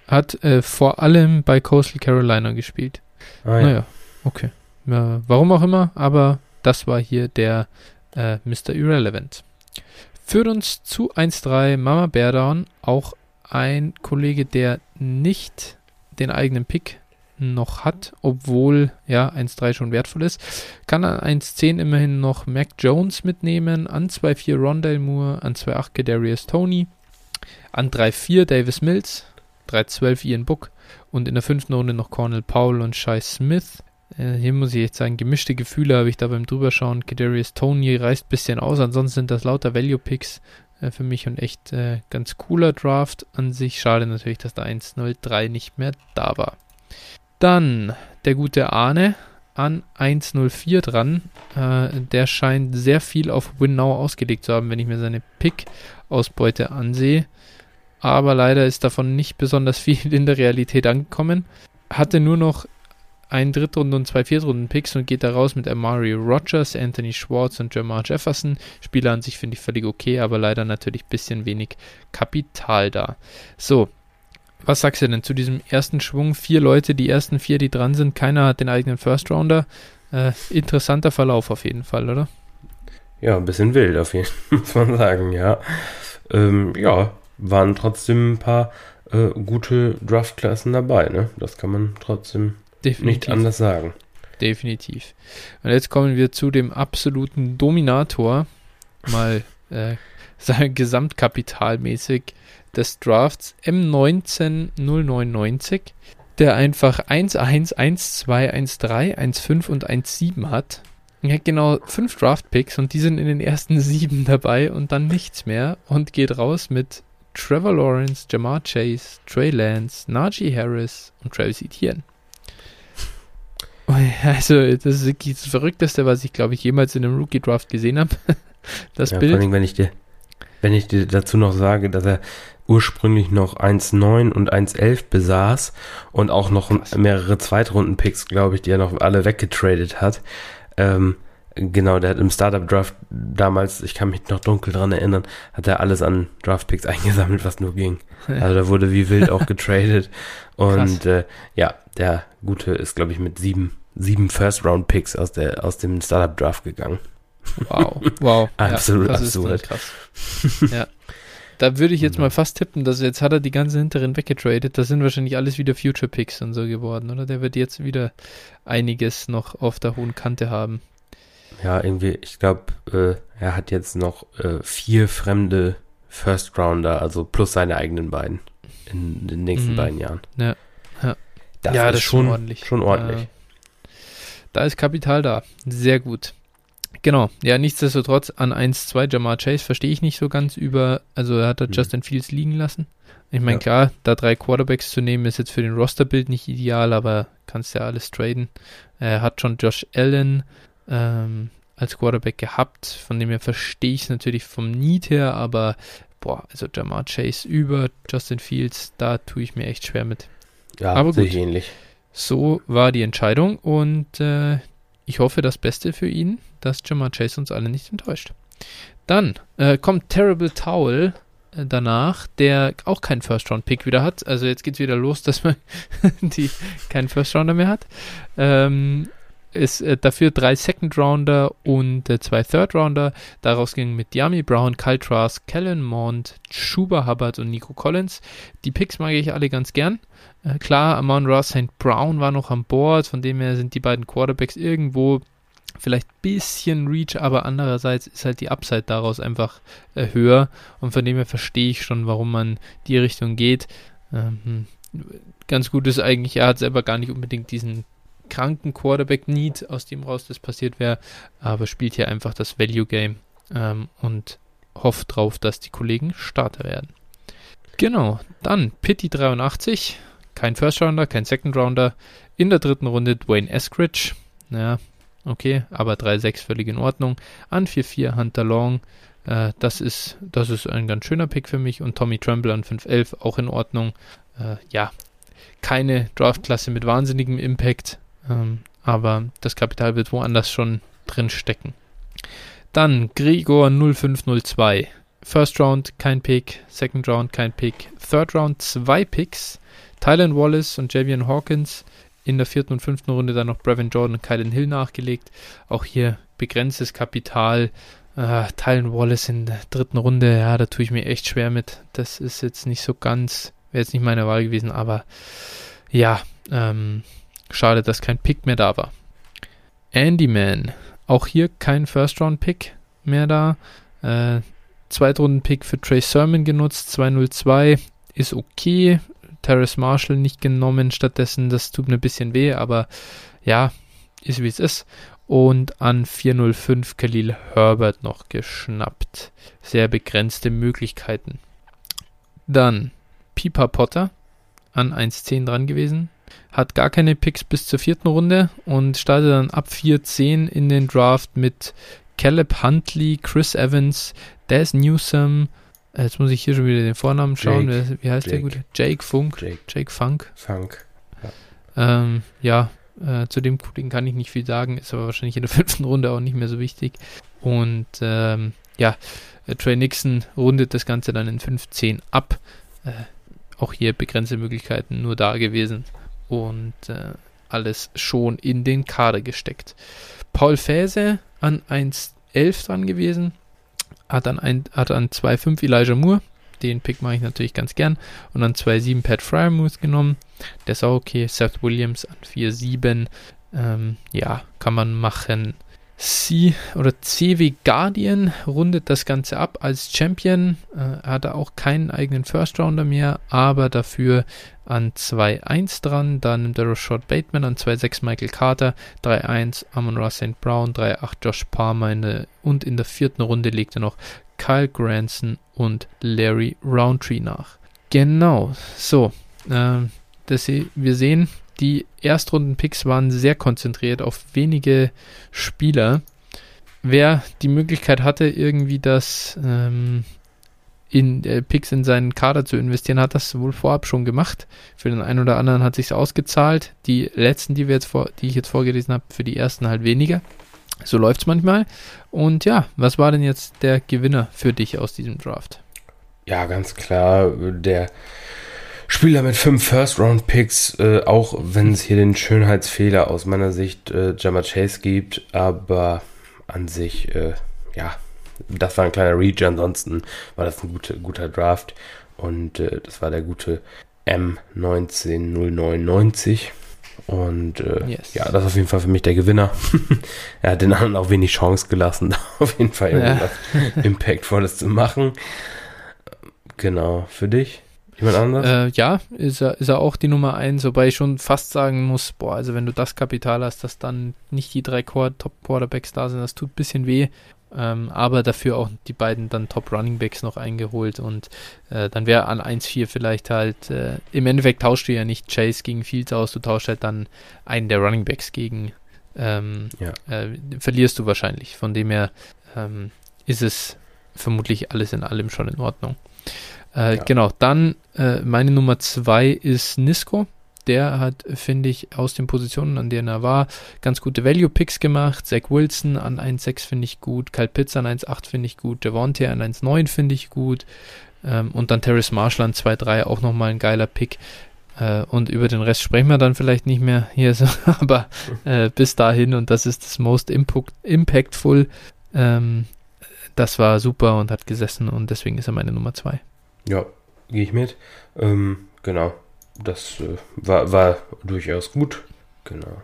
hat äh, vor allem bei Coastal Carolina gespielt. Ah, ja. Naja, okay. Ja, warum auch immer, aber das war hier der äh, Mr. Irrelevant. Führt uns zu 1-3 Mama Beardown, auch ein Kollege, der nicht den eigenen Pick noch hat, obwohl ja 1-3 schon wertvoll ist. Kann an 1-10 immerhin noch Mac Jones mitnehmen, an 2-4 Rondale Moore, an 2-8 Gedarius Tony, an 3-4 Davis Mills, 3-12 Ian Book und in der fünften Runde noch Cornell Powell und Shai Smith. Äh, hier muss ich echt sagen, gemischte Gefühle habe ich da beim drüberschauen. Kadarius Tony reißt ein bisschen aus, ansonsten sind das lauter Value-Picks äh, für mich und echt äh, ganz cooler Draft an sich. Schade natürlich, dass der 1-0-3 nicht mehr da war. Dann der gute Arne an 1-0-4 dran. Äh, der scheint sehr viel auf Win Now ausgelegt zu haben, wenn ich mir seine Pick-Ausbeute ansehe aber leider ist davon nicht besonders viel in der Realität angekommen. Hatte nur noch einen Drittrunden- und zwei Viertrunden-Picks und geht da raus mit Amari Rogers, Anthony Schwartz und Jamar Jefferson. Spieler an sich finde ich völlig okay, aber leider natürlich ein bisschen wenig Kapital da. So, was sagst du denn zu diesem ersten Schwung? Vier Leute, die ersten vier, die dran sind, keiner hat den eigenen First Rounder. Äh, interessanter Verlauf auf jeden Fall, oder? Ja, ein bisschen wild auf jeden Fall, muss man sagen, ja. Ähm, ja, waren trotzdem ein paar äh, gute Draftklassen dabei. Ne? Das kann man trotzdem Definitiv. nicht anders sagen. Definitiv. Und jetzt kommen wir zu dem absoluten Dominator mal äh, sein Gesamtkapitalmäßig des Drafts M19 der einfach 1, 1, 1, 2, 1, 3, 1, 5 und 1, 7 hat. Er hat genau fünf Draft-Picks und die sind in den ersten sieben dabei und dann nichts mehr und geht raus mit Trevor Lawrence, Jamar Chase, Trey Lance, Najee Harris und Travis Etienne. Also, das ist das Verrückteste, was ich, glaube ich, jemals in einem Rookie-Draft gesehen habe. Das ja, Bild. Vor allem, wenn ich dir, wenn ich dir dazu noch sage, dass er ursprünglich noch 1,9 und 1,11 besaß und auch noch Krass. mehrere Zweitrunden-Picks, glaube ich, die er noch alle weggetradet hat. Ähm, genau, der hat im Startup-Draft damals, ich kann mich noch dunkel dran erinnern, hat er alles an Draft-Picks eingesammelt, was nur ging. Also da wurde wie wild auch getradet. Und äh, ja, der Gute ist, glaube ich, mit sieben, sieben First-Round-Picks aus, aus dem Startup-Draft gegangen. Wow, wow. Absolut ja, absurd. krass. ja. Da würde ich jetzt mal fast tippen, dass jetzt hat er die ganze hinteren weggetradet. Das sind wahrscheinlich alles wieder Future Picks und so geworden, oder? Der wird jetzt wieder einiges noch auf der hohen Kante haben. Ja, irgendwie, ich glaube, äh, er hat jetzt noch äh, vier fremde First Rounder, also plus seine eigenen beiden in den nächsten mhm. beiden Jahren. Ja, ja. Das ja, ist das schon, ordentlich. Schon ordentlich. Äh, da ist Kapital da. Sehr gut. Genau, ja, nichtsdestotrotz an 1-2 Jamar Chase verstehe ich nicht so ganz über, also er hat da mhm. Justin Fields liegen lassen. Ich meine, ja. klar, da drei Quarterbacks zu nehmen, ist jetzt für den Rosterbild nicht ideal, aber kannst ja alles traden. Er hat schon Josh Allen ähm, als Quarterback gehabt, von dem her verstehe ich es natürlich vom Need her, aber boah, also Jamar Chase über Justin Fields, da tue ich mir echt schwer mit. Ja, aber gut. ähnlich. So war die Entscheidung und äh, ich hoffe das Beste für ihn dass Jamar Chase uns alle nicht enttäuscht. Dann äh, kommt Terrible Towel äh, danach, der auch keinen First-Round-Pick wieder hat. Also jetzt geht es wieder los, dass man die keinen First-Rounder mehr hat. Ähm, ist äh, dafür drei Second-Rounder und äh, zwei Third-Rounder. Daraus gingen mit Yami Brown, Kyle Trask, Kellen Mond, Schuba Hubbard und Nico Collins. Die Picks mag ich alle ganz gern. Äh, klar, Amon Ross St. Brown war noch an Bord, von dem her sind die beiden Quarterbacks irgendwo vielleicht ein bisschen Reach, aber andererseits ist halt die Upside daraus einfach äh, höher und von dem her verstehe ich schon, warum man die Richtung geht. Ähm, ganz gut ist eigentlich, er hat selber gar nicht unbedingt diesen kranken Quarterback-Need, aus dem raus das passiert wäre, aber spielt hier einfach das Value-Game ähm, und hofft drauf, dass die Kollegen Starter werden. Genau, dann Pity 83, kein First Rounder, kein Second Rounder. In der dritten Runde Dwayne Eskridge. Ja, Okay, aber 3-6 völlig in Ordnung. An 4-4 Hunter Long. Äh, das, ist, das ist ein ganz schöner Pick für mich. Und Tommy Tremble an 5-11 auch in Ordnung. Äh, ja, keine Draftklasse mit wahnsinnigem Impact. Ähm, aber das Kapital wird woanders schon drin stecken. Dann Gregor 0502. First Round kein Pick, Second Round kein Pick, Third Round zwei Picks. Tylen Wallace und Javian Hawkins in der vierten und fünften Runde dann noch Brevin Jordan und Kylan Hill nachgelegt. Auch hier begrenztes Kapital. Äh, Tylen Wallace in der dritten Runde, ja, da tue ich mir echt schwer mit. Das ist jetzt nicht so ganz, wäre jetzt nicht meine Wahl gewesen, aber ja, ähm, schade, dass kein Pick mehr da war. Andyman, auch hier kein First-Round-Pick mehr da. Äh, Zweitrunden-Pick für Trey Sermon genutzt, 202, ist okay, Terrace Marshall nicht genommen stattdessen. Das tut mir ein bisschen weh, aber ja, ist wie es ist. Und an 405 Khalil Herbert noch geschnappt. Sehr begrenzte Möglichkeiten. Dann Pipa Potter an 1.10 dran gewesen. Hat gar keine Picks bis zur vierten Runde und startet dann ab 4.10 in den Draft mit Caleb Huntley, Chris Evans, Des Newsom, Jetzt muss ich hier schon wieder den Vornamen schauen. Jake, Wie heißt Jake. der gute? Jake Funk. Jake, Jake Funk. Funk. Ja, ähm, ja äh, zu dem Kollegen kann ich nicht viel sagen, ist aber wahrscheinlich in der fünften Runde auch nicht mehr so wichtig. Und ähm, ja, äh, Trey Nixon rundet das Ganze dann in 15 ab. Äh, auch hier begrenzte Möglichkeiten nur da gewesen. Und äh, alles schon in den Kader gesteckt. Paul Fäse an 1.11 dran gewesen hat hat dann 2,5 Elijah Moore. Den Pick mache ich natürlich ganz gern. Und dann 2,7 Pat Fryermuth genommen. Der ist auch okay. Seth Williams an 4,7. Ähm, ja, kann man machen. C oder CW Guardian rundet das Ganze ab als Champion. Äh, er hatte auch keinen eigenen First Rounder mehr, aber dafür an 2-1 dran. Dann nimmt er Rashad Bateman an 2-6 Michael Carter, 3-1 Amon Ross St. Brown, 3-8 Josh Palmer in der, und in der vierten Runde legt er noch Kyle Granson und Larry Roundtree nach. Genau, so. Äh, das, wir sehen, die Erstrunden-Picks waren sehr konzentriert auf wenige Spieler. Wer die Möglichkeit hatte, irgendwie das ähm, in äh, Picks in seinen Kader zu investieren, hat das wohl vorab schon gemacht. Für den einen oder anderen hat sich ausgezahlt. Die letzten, die wir jetzt vor, die ich jetzt vorgelesen habe, für die ersten halt weniger. So läuft es manchmal. Und ja, was war denn jetzt der Gewinner für dich aus diesem Draft? Ja, ganz klar, der Spieler mit fünf First-Round-Picks, äh, auch wenn es hier den Schönheitsfehler aus meiner Sicht äh, Jammer Chase gibt, aber an sich, äh, ja, das war ein kleiner Reach, ansonsten war das ein gute, guter Draft und äh, das war der gute M19099 und äh, yes. ja, das ist auf jeden Fall für mich der Gewinner. er hat den anderen auch wenig Chance gelassen, auf jeden Fall irgendwas ja. Impactvolles zu machen. Genau, für dich? Jemand anders? Äh, ja, ist er, ist er auch die Nummer 1, wobei ich schon fast sagen muss, boah, also wenn du das Kapital hast, dass dann nicht die drei Top-Quarterbacks da sind, das tut ein bisschen weh. Ähm, aber dafür auch die beiden dann Top Running Backs noch eingeholt und äh, dann wäre an 1-4 vielleicht halt, äh, im Endeffekt tauschst du ja nicht Chase gegen Fields aus, du tauschst halt dann einen der Running Backs gegen, ähm, ja. äh, verlierst du wahrscheinlich. Von dem her ähm, ist es vermutlich alles in allem schon in Ordnung. Äh, ja. Genau, dann äh, meine Nummer zwei ist Nisco. Der hat, finde ich, aus den Positionen, an denen er war, ganz gute Value-Picks gemacht. Zach Wilson an 1,6 finde ich gut. Kyle Pitts an 1,8 finde ich gut. Devontae an 1,9 finde ich gut. Ähm, und dann Terrace Marshall an 2,3 auch nochmal ein geiler Pick. Äh, und über den Rest sprechen wir dann vielleicht nicht mehr hier so, aber äh, bis dahin und das ist das most impact, impactful. Ähm, das war super und hat gesessen und deswegen ist er meine Nummer 2. Ja, gehe ich mit. Ähm, genau. Das äh, war, war durchaus gut. Genau.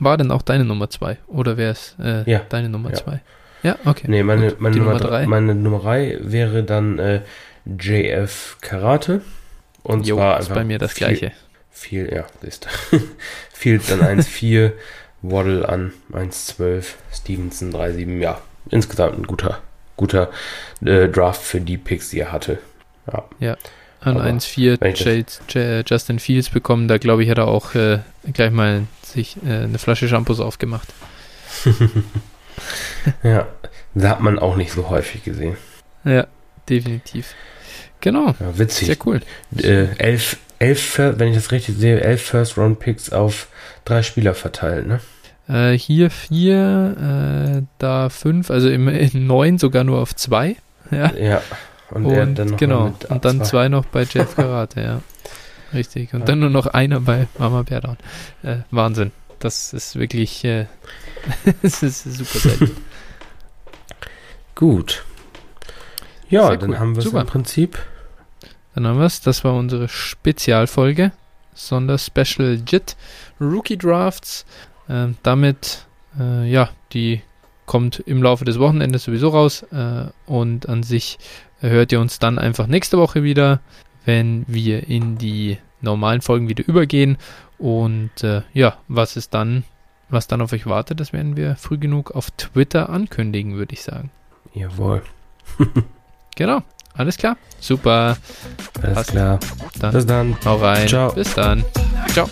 War denn auch deine Nummer 2? Oder wäre es äh, ja. deine Nummer 2? Ja. ja. okay. Nee, meine, meine, Nummer, drei. meine Nummer 3 wäre dann äh, JF Karate. Und jo, zwar ist bei mir das viel, gleiche. Viel, ja, ist Fields dann 1,4, Waddle an 1,12, Stevenson 3,7. Ja, insgesamt ein guter, guter äh, Draft für die Picks, die er hatte. Ja. ja. An 1-4 Justin Fields bekommen, da glaube ich, hat er auch äh, gleich mal sich äh, eine Flasche Shampoos aufgemacht. ja, da hat man auch nicht so häufig gesehen. Ja, definitiv. Genau. Ja, witzig. Sehr cool. Äh, elf, elf, wenn ich das richtig sehe, elf First-Round-Picks auf drei Spieler verteilt, ne? Äh, hier vier, äh, da fünf, also im, in neun sogar nur auf zwei. Ja. ja. Und, und dann genau, und dann zwei noch bei Jeff Karate, ja. Richtig. Und ja. dann nur noch einer bei Mama Bärdown. Äh, Wahnsinn. Das ist wirklich, äh, das ist super selten. Gut. Ja, Sehr dann cool. haben wir es im Prinzip. Dann haben wir es. Das war unsere Spezialfolge. Sonder-Special JIT Rookie Drafts. Äh, damit, ja, die kommt im Laufe des Wochenendes sowieso raus. Äh, und an sich hört ihr uns dann einfach nächste Woche wieder, wenn wir in die normalen Folgen wieder übergehen. Und äh, ja, was ist dann, was dann auf euch wartet, das werden wir früh genug auf Twitter ankündigen, würde ich sagen. Jawohl. genau, alles klar. Super. Alles Passt. klar. Dann Bis dann. Hau rein. Ciao. Bis dann. Ciao.